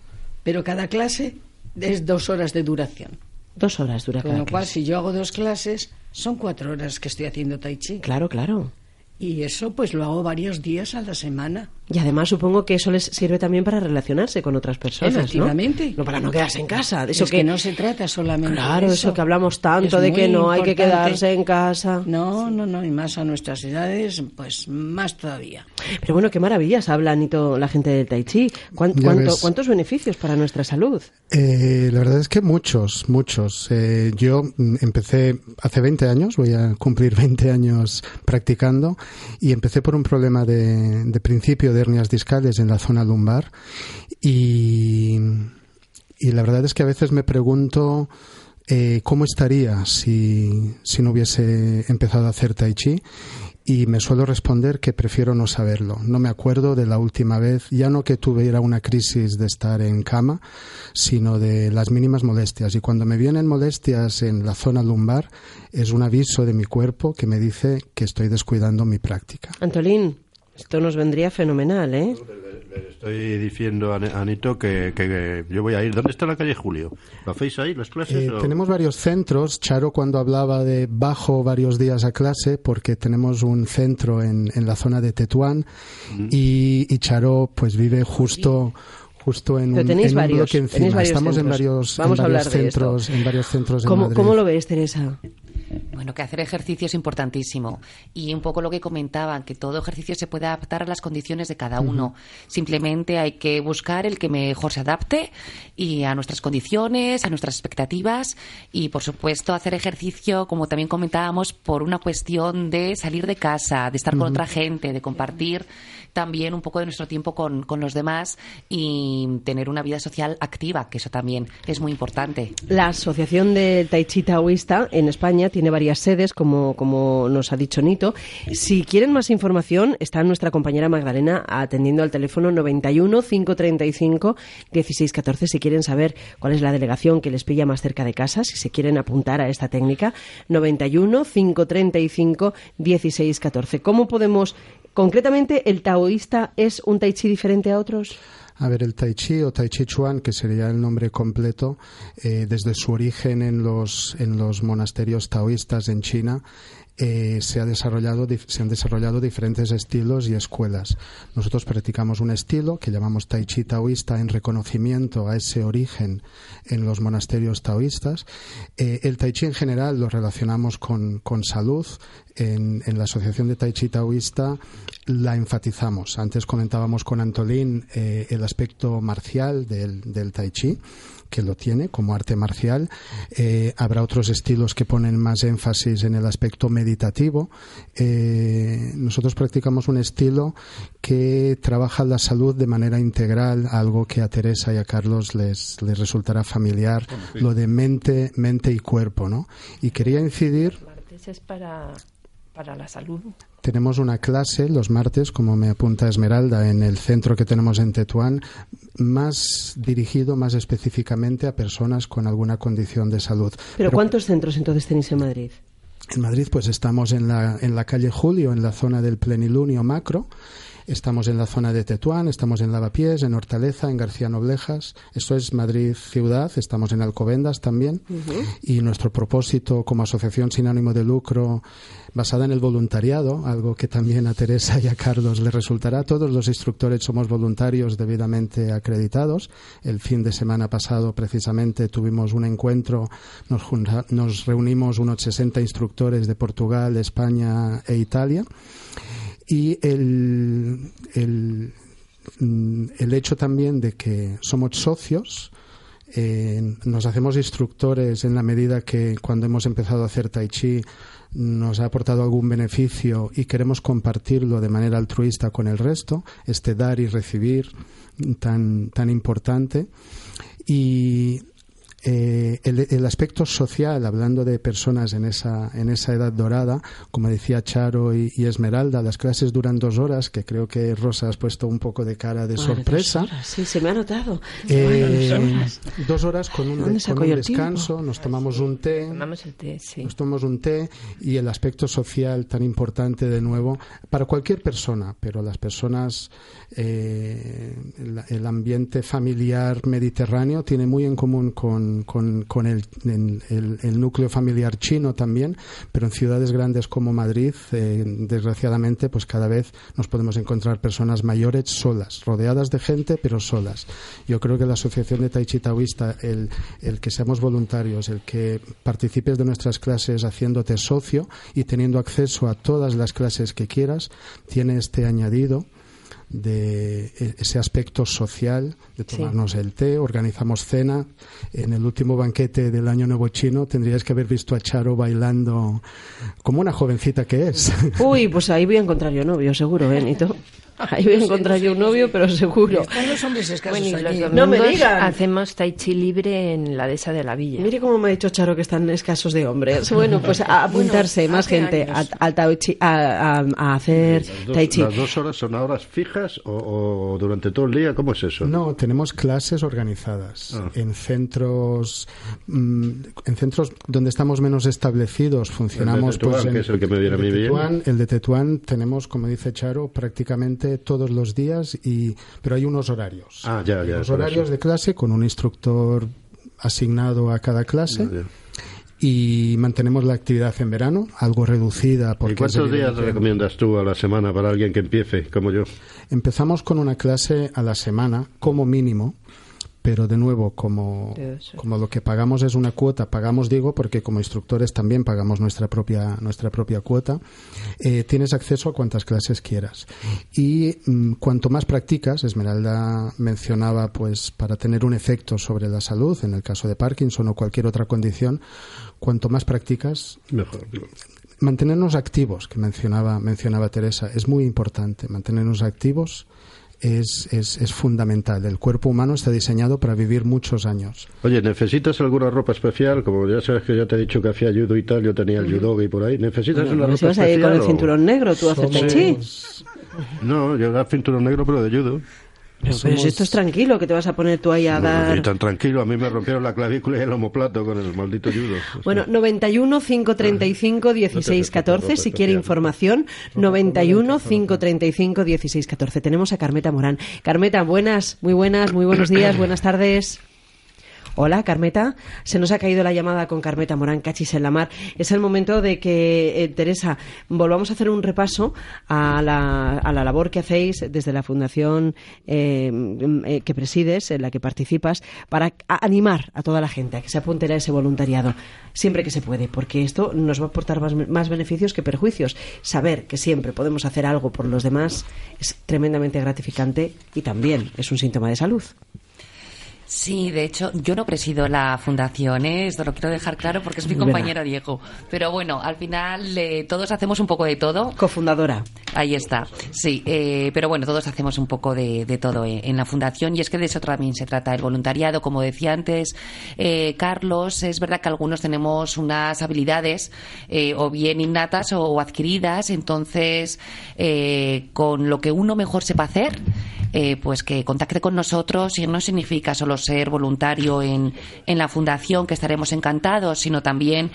S20: pero cada clase es dos horas de duración.
S2: Dos horas dura
S20: Con
S2: cada
S20: lo cual,
S2: clase.
S20: si yo hago dos clases, son cuatro horas que estoy haciendo tai chi.
S2: Claro, claro.
S20: Y eso pues lo hago varios días a la semana.
S2: Y además supongo que eso les sirve también para relacionarse con otras personas, ¿no?
S20: Efectivamente.
S2: No para no quedarse en casa. Eso
S20: es que, no se trata solamente
S2: Claro,
S20: de
S2: eso. que hablamos tanto
S20: Es
S2: de que no hay que quedarse en casa.
S20: No, no, no, y más a nuestras edades, pues más todavía.
S2: Pero bueno, qué maravillas habla Anito la gente del Tai Chi. ¿Cuán-
S18: Ya
S2: cuánto-
S18: ves.
S2: ¿Cuántos beneficios para nuestra salud?
S18: Eh, la verdad es que muchos, muchos. Eh, yo mm, empecé hace 20 años, voy a cumplir 20 años practicando, y empecé por un problema de, de principio de hernias discales en la zona lumbar. Y, y la verdad es que a veces me pregunto eh, cómo estaría si, si no hubiese empezado a hacer tai chi. Y me suelo responder que prefiero no saberlo. No me acuerdo de la última vez, ya no que tuviera una crisis de estar en cama, sino de las mínimas molestias. Y cuando me vienen molestias en la zona lumbar, es un aviso de mi cuerpo que me dice que estoy descuidando mi práctica.
S2: Antolín, esto nos vendría fenomenal, ¿eh?
S3: Le estoy diciendo a Anito que, que- que yo voy a ir. ¿Dónde está la calle Julio? ¿Lo hacéis ahí, las clases?
S18: Eh,
S3: o-
S18: tenemos varios centros. Charo cuando hablaba de bajo varios días a clase, porque tenemos un centro en, en la zona de Tetuán y, y Charo pues vive justo justo en
S2: Pero
S18: un, en un
S2: varios,
S18: bloque
S2: tenéis
S18: encima.
S2: varios
S18: Estamos en
S2: centros.
S18: varios,
S2: Vamos
S18: en
S2: a hablar de esto.
S18: centros, en varios centros en
S2: ¿Cómo,
S18: Madrid.
S2: ¿Cómo lo ves, Teresa?
S4: Bueno, que hacer ejercicio es importantísimo. Y un poco lo que comentaban, que todo ejercicio se puede adaptar a las condiciones de cada uno. Simplemente hay que buscar el que mejor se adapte y a nuestras condiciones, a nuestras expectativas. Y, por supuesto, hacer ejercicio, como también comentábamos, por una cuestión de salir de casa, de estar con otra gente, de compartir también un poco de nuestro tiempo con, con los demás y tener una vida social activa, que eso también es muy importante.
S2: La Asociación de Tai Chi Taoísta en España tiene varias sedes, como, como nos ha dicho Nito. Si quieren más información, está nuestra compañera Magdalena atendiendo al teléfono 91 535 1614 si quieren saber cuál es la delegación que les pilla más cerca de casa, si se quieren apuntar a esta técnica. 91 535 1614. ¿Cómo podemos, concretamente, el taoísta es un Tai Chi diferente a otros?
S18: A ver, el Tai Chi o Tai Chi Chuan, que sería el nombre completo, eh, desde su origen en los, en los monasterios taoístas en China, eh, se, ha desarrollado, se han desarrollado diferentes estilos y escuelas. Nosotros practicamos un estilo que llamamos Tai Chi taoísta en reconocimiento a ese origen en los monasterios taoístas. Eh, el Tai Chi en general lo relacionamos con, con salud. En, en la Asociación de Tai Chi Taoísta la enfatizamos. Antes comentábamos con Antolín eh, el aspecto marcial del, del Tai Chi que lo tiene como arte marcial. Eh, habrá otros estilos que ponen más énfasis en el aspecto meditativo. Eh, nosotros practicamos un estilo que trabaja la salud de manera integral, algo que a Teresa y a Carlos les, les resultará familiar,
S19: sí.
S18: lo de mente, mente y cuerpo, ¿no? Y quería incidir
S19: Martes es para, para la salud.
S18: Tenemos una clase los martes, como me apunta Esmeralda, en el centro que tenemos en Tetuán, más dirigido más específicamente a personas con alguna condición de salud.
S2: ¿Pero cuántos centros entonces tenéis en Madrid?
S18: En Madrid, pues estamos en la, en la calle Julio, en la zona del plenilunio macro. Estamos en la zona de Tetuán, estamos en Lavapiés, en Hortaleza, en García Noblejas. Esto es Madrid ciudad, estamos en Alcobendas también. Y nuestro propósito como asociación sin ánimo de lucro, basada en el voluntariado, algo que también a Teresa y a Carlos les resultará. Todos los instructores somos voluntarios debidamente acreditados. El fin de semana pasado, precisamente, tuvimos un encuentro, nos, junta- nos reunimos unos 60 instructores de Portugal, España e Italia. Y el, el, mm, el hecho también de que somos socios, eh, nos hacemos instructores en la medida que cuando hemos empezado a hacer tai chi nos ha aportado algún beneficio y queremos compartirlo de manera altruista con el resto, este dar y recibir tan, tan importante. Y Eh, el, el, aspecto social, hablando de personas en esa, en esa edad dorada, como decía Charo y, y, Esmeralda, las clases duran dos horas, que creo que Rosa has puesto un poco de cara de sorpresa.
S2: Dos horas, sí, se me ha notado.
S18: Eh, dos, horas. dos horas con un,
S2: ¿Dónde
S18: con un descanso, nos tomamos un té.
S19: Tomamos el té, sí.
S18: Nos tomamos un té y el aspecto social tan importante de nuevo para cualquier persona, pero las personas, eh, el, el ambiente familiar mediterráneo tiene muy en común con con, el, el, núcleo familiar chino también, pero en ciudades grandes como Madrid, eh, desgraciadamente, pues cada vez nos podemos encontrar personas mayores solas, rodeadas de gente, pero solas. Yo creo que la Asociación de Tai Chi Taoísta, el, el que seamos voluntarios, el que participes de nuestras clases haciéndote socio y teniendo acceso a todas las clases que quieras, tiene este añadido de ese aspecto social, de tomarnos sí. el té, organizamos cena. En el último banquete del Año Nuevo Chino tendrías que haber visto a Charo bailando como una jovencita que es.
S2: Uy, pues ahí voy a encontrar yo novio, seguro, Benito. Ahí voy a encontrar yo un novio, pero seguro.
S20: Están los hombres escasos
S19: bueno. Los
S2: no me digan.
S19: Hacemos tai chi libre en la dehesa de la villa.
S2: Mire cómo me ha dicho Charo que están escasos de hombres. Bueno, pues a apuntarse
S20: bueno,
S2: más gente
S20: años.
S2: al tai chi, a, a, a, hacer
S3: dos,
S2: tai chi.
S3: ¿Las dos horas son horas fijas o, o, durante todo el día? ¿Cómo es eso?
S18: No, tenemos clases organizadas ah. en centros mmm, en centros donde estamos menos establecidos. Funcionamos
S3: el de Tetuán,
S18: pues en
S3: que es el que me viene a mí bien.
S18: Tetuán, el de Tetuán tenemos, como dice Charo, prácticamente todos los días y pero hay unos horarios.
S3: Ah, ya, ya.
S18: Los horarios
S3: eso.
S18: de clase con un instructor asignado a cada clase. Ya, y mantenemos la actividad en verano, algo reducida. Porque
S3: ¿Y cuántos días recomiendas tú a la semana para alguien que empiece, como yo?
S18: Empezamos con una clase a la semana, como mínimo, pero de nuevo, como, como lo que pagamos es una cuota, pagamos, digo, porque como instructores también pagamos nuestra propia, nuestra propia cuota, eh, tienes acceso a cuantas clases quieras. Y mm, cuanto más practicas, Esmeralda mencionaba, pues, para tener un efecto sobre la salud, en el caso de Parkinson o cualquier otra condición, cuanto más practicas,
S3: mejor.
S18: Mantenernos activos, que mencionaba, mencionaba Teresa, es muy importante, mantenernos activos es, es, es, fundamental. El cuerpo humano está diseñado para vivir muchos años.
S3: Oye, ¿necesitas alguna ropa especial? Como ya sabes que ya te he dicho que hacía judo y tal, yo tenía el judo y por ahí. ¿Necesitas
S2: no,
S3: una
S2: no
S3: ropa
S2: vas a
S3: especial?
S2: ir con el cinturón negro, tú haces chi.
S3: No, yo era cinturón negro, pero de judo.
S2: Pero, pero si esto es tranquilo, que te vas a poner tú ahí a dar...
S3: Tan tranquilo, a mí me rompieron la clavícula y el homoplato con el maldito judo.
S2: Bueno, 91 535 16 14, si quiere información, 91 535 16 14. Tenemos a Carmeta Morán. Carmeta, buenas, muy buenas, muy buenos días, buenas tardes. Hola, Carmeta. Se nos ha caído la llamada con Carmeta Morán, cachis en la mar. Es el momento de que, eh, Teresa, volvamos a hacer un repaso a la, a la labor que hacéis desde la fundación eh, eh, que presides, en la que participas, para animar a toda la gente a que se apunte a ese voluntariado, siempre que se puede, porque esto nos va a aportar más, más beneficios que perjuicios. Saber que siempre podemos hacer algo por los demás es tremendamente gratificante y también es un síntoma de salud.
S4: Sí, de hecho, yo no presido la fundación, ¿eh? esto lo quiero dejar claro porque es mi compañero ¿verdad? Diego. Pero bueno, al final eh, todos hacemos un poco de todo.
S2: Cofundadora.
S4: Ahí está, sí. Eh, pero bueno, todos hacemos un poco de, de todo eh, en la fundación y es que de eso también se trata el voluntariado. Como decía antes eh, Carlos, es verdad que algunos tenemos unas habilidades eh, o bien innatas o, o adquiridas, entonces con lo que uno mejor sepa hacer, pues que contacte con nosotros y no significa solo ser voluntario en, en la fundación, que estaremos encantados, sino también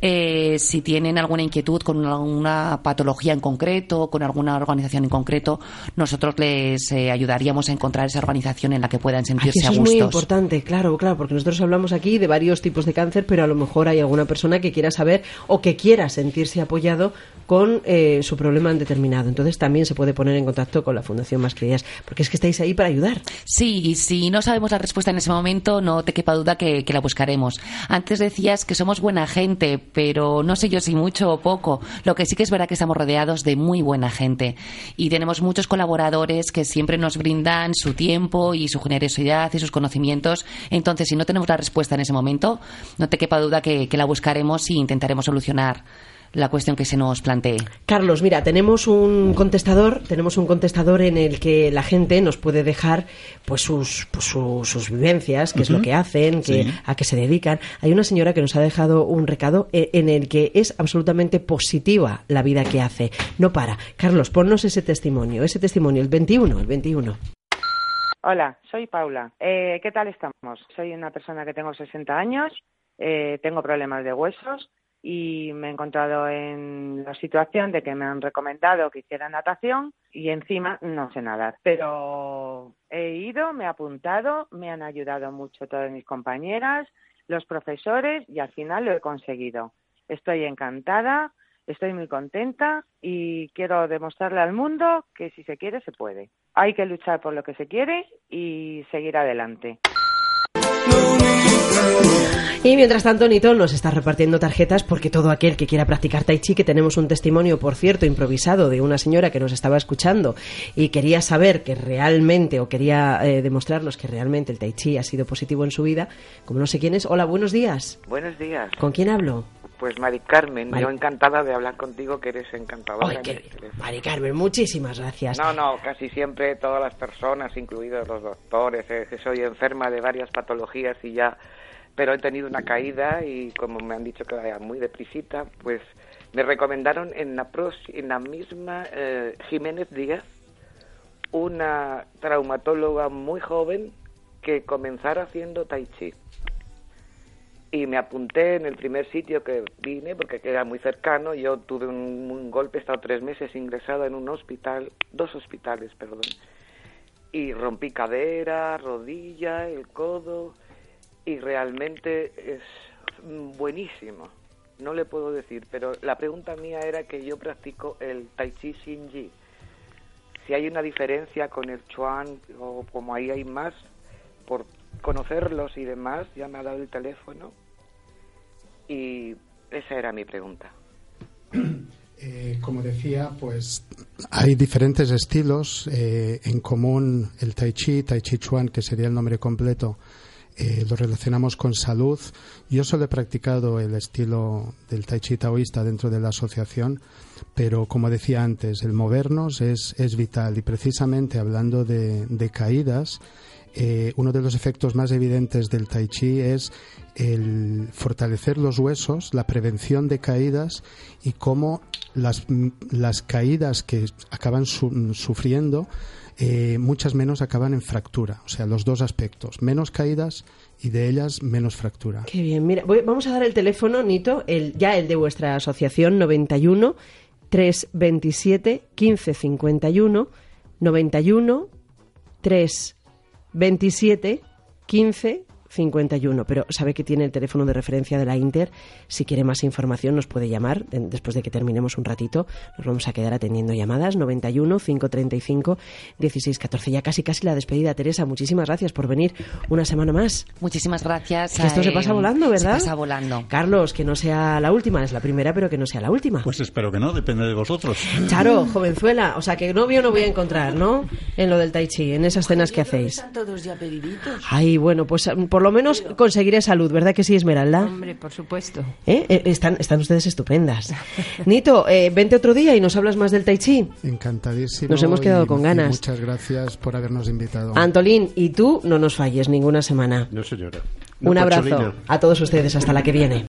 S4: eh, si tienen alguna inquietud con alguna patología en concreto, con alguna organización en concreto, nosotros les eh, ayudaríamos a encontrar esa organización en la que puedan sentirse
S2: Ay, eso
S4: a gustos.
S2: es muy importante, claro, claro, porque nosotros hablamos aquí de varios tipos de cáncer, pero a lo mejor hay alguna persona que quiera saber o que quiera sentirse apoyado con eh, su problema determinado. Entonces también se puede poner en contacto con la Fundación Más Queridas, porque es que estáis ahí para ayudar.
S4: Sí, y si no sabemos la respuesta en ese momento, no te quepa duda que, que la buscaremos. Antes decías que somos buena gente, pero no sé yo si mucho o poco. Lo que sí que es verdad que estamos rodeados de muy buena gente y tenemos muchos colaboradores que siempre nos brindan su tiempo y su generosidad y sus conocimientos. Entonces, si no tenemos la respuesta en ese momento, no te quepa duda que, que la buscaremos y intentaremos solucionar la cuestión que se nos plantee.
S2: Carlos, mira, tenemos un contestador, tenemos un contestador en el que la gente nos puede dejar pues sus, pues, su- sus vivencias, qué es lo que hacen, que,
S5: Sí.
S2: a qué se dedican. Hay una señora que nos ha dejado un recado eh, en el que es absolutamente positiva la vida que hace. No para. Carlos, ponnos ese testimonio, ese testimonio, el 21, el 21.
S21: Hola, soy Paula. Eh, ¿Qué tal estamos? Soy una persona que tengo 60 años, eh, tengo problemas de huesos y me he encontrado en la situación de que me han recomendado que hiciera natación y encima no sé nadar. Pero he ido, me he apuntado, me han ayudado mucho todas mis compañeras, los profesores y al final lo he conseguido. Estoy encantada, estoy muy contenta y quiero demostrarle al mundo que si se quiere, se puede. Hay que luchar por lo que se quiere y seguir adelante.
S2: Y mientras tanto, Nito nos está repartiendo tarjetas porque todo aquel que quiera practicar Tai Chi, que tenemos un testimonio, por cierto, improvisado de una señora que nos estaba escuchando y quería saber que realmente, o quería eh, demostrarnos que realmente el Tai Chi ha sido positivo en su vida, como no sé quién es. Hola, buenos días.
S22: Buenos días.
S2: ¿Con quién hablo?
S22: Pues Mari Carmen,
S2: Mari-
S22: yo encantada de hablar contigo, que eres encantadora.
S2: Ay, qué. Mari Carmen, muchísimas gracias.
S22: No, no, casi siempre todas las personas, incluidos los doctores, eh, que soy enferma de varias patologías y ya, pero he tenido una caída y como me han dicho que vaya muy deprisita, pues me recomendaron en la, en la misma eh, Jiménez Díaz, una traumatóloga muy joven que comenzara haciendo tai chi. Y me apunté en el primer sitio que vine, porque era muy cercano. Yo tuve un, un golpe, he estado tres meses ingresada en un hospital, dos hospitales, perdón. Y rompí cadera, rodilla, el codo, y realmente es buenísimo. No le puedo decir, pero la pregunta mía era que yo practico el Tai Chi Shinji. Si hay una diferencia con el Chuan o como ahí hay más, por conocerlos y demás, ya me ha dado el teléfono. Y esa era mi pregunta.
S18: Eh, como decía, pues hay diferentes estilos. eh, en común el Tai Chi, Tai Chi Chuan, que sería el nombre completo, eh, lo relacionamos con salud. Yo solo he practicado el estilo del Tai Chi taoísta dentro de la asociación, pero como decía antes, el movernos es, es vital. Y precisamente hablando de, de caídas, eh, uno de los efectos más evidentes del tai chi es el fortalecer los huesos, la prevención de caídas y cómo las, las caídas que acaban su- sufriendo, eh, muchas menos acaban en fractura. O sea, los dos aspectos, menos caídas y de ellas menos fractura.
S2: Qué bien, mira, voy- vamos a dar el teléfono, Nito, el, ya el de vuestra asociación, 91 327 1551, 91 327 15 51, pero sabe que tiene el teléfono de referencia de la Inter. Si quiere más información nos puede llamar de- después de que terminemos un ratito. Nos vamos a quedar atendiendo llamadas 91 535 16 14. Ya casi casi la despedida, Teresa. Muchísimas gracias por venir una semana más.
S4: Muchísimas gracias.
S2: Que esto se
S4: eh,
S2: pasa volando, ¿verdad?
S4: Se pasa volando.
S2: Carlos, que no sea la última, es la primera, pero que no sea la última.
S5: Pues espero que no, depende de vosotros.
S2: Charo, jovenzuela, o sea que novio no voy a encontrar, ¿no? En lo del tai chi, en esas cenas que hacéis.
S20: Están todos ya pediditos.
S2: Ay, bueno, pues mm, por lo menos conseguiré salud, ¿verdad que sí, Esmeralda?
S19: Hombre, por supuesto.
S2: ¿Eh? Eh, Están, están ustedes estupendas. Nito, eh, vente otro día y nos hablas más del tai chi.
S18: Encantadísimo.
S2: Nos hemos quedado
S18: y-
S2: con ganas.
S18: muchas gracias por habernos invitado.
S2: Antolín, y tú no nos falles ninguna semana.
S3: No, señora.
S2: Un abrazo a todos ustedes, hasta la que viene.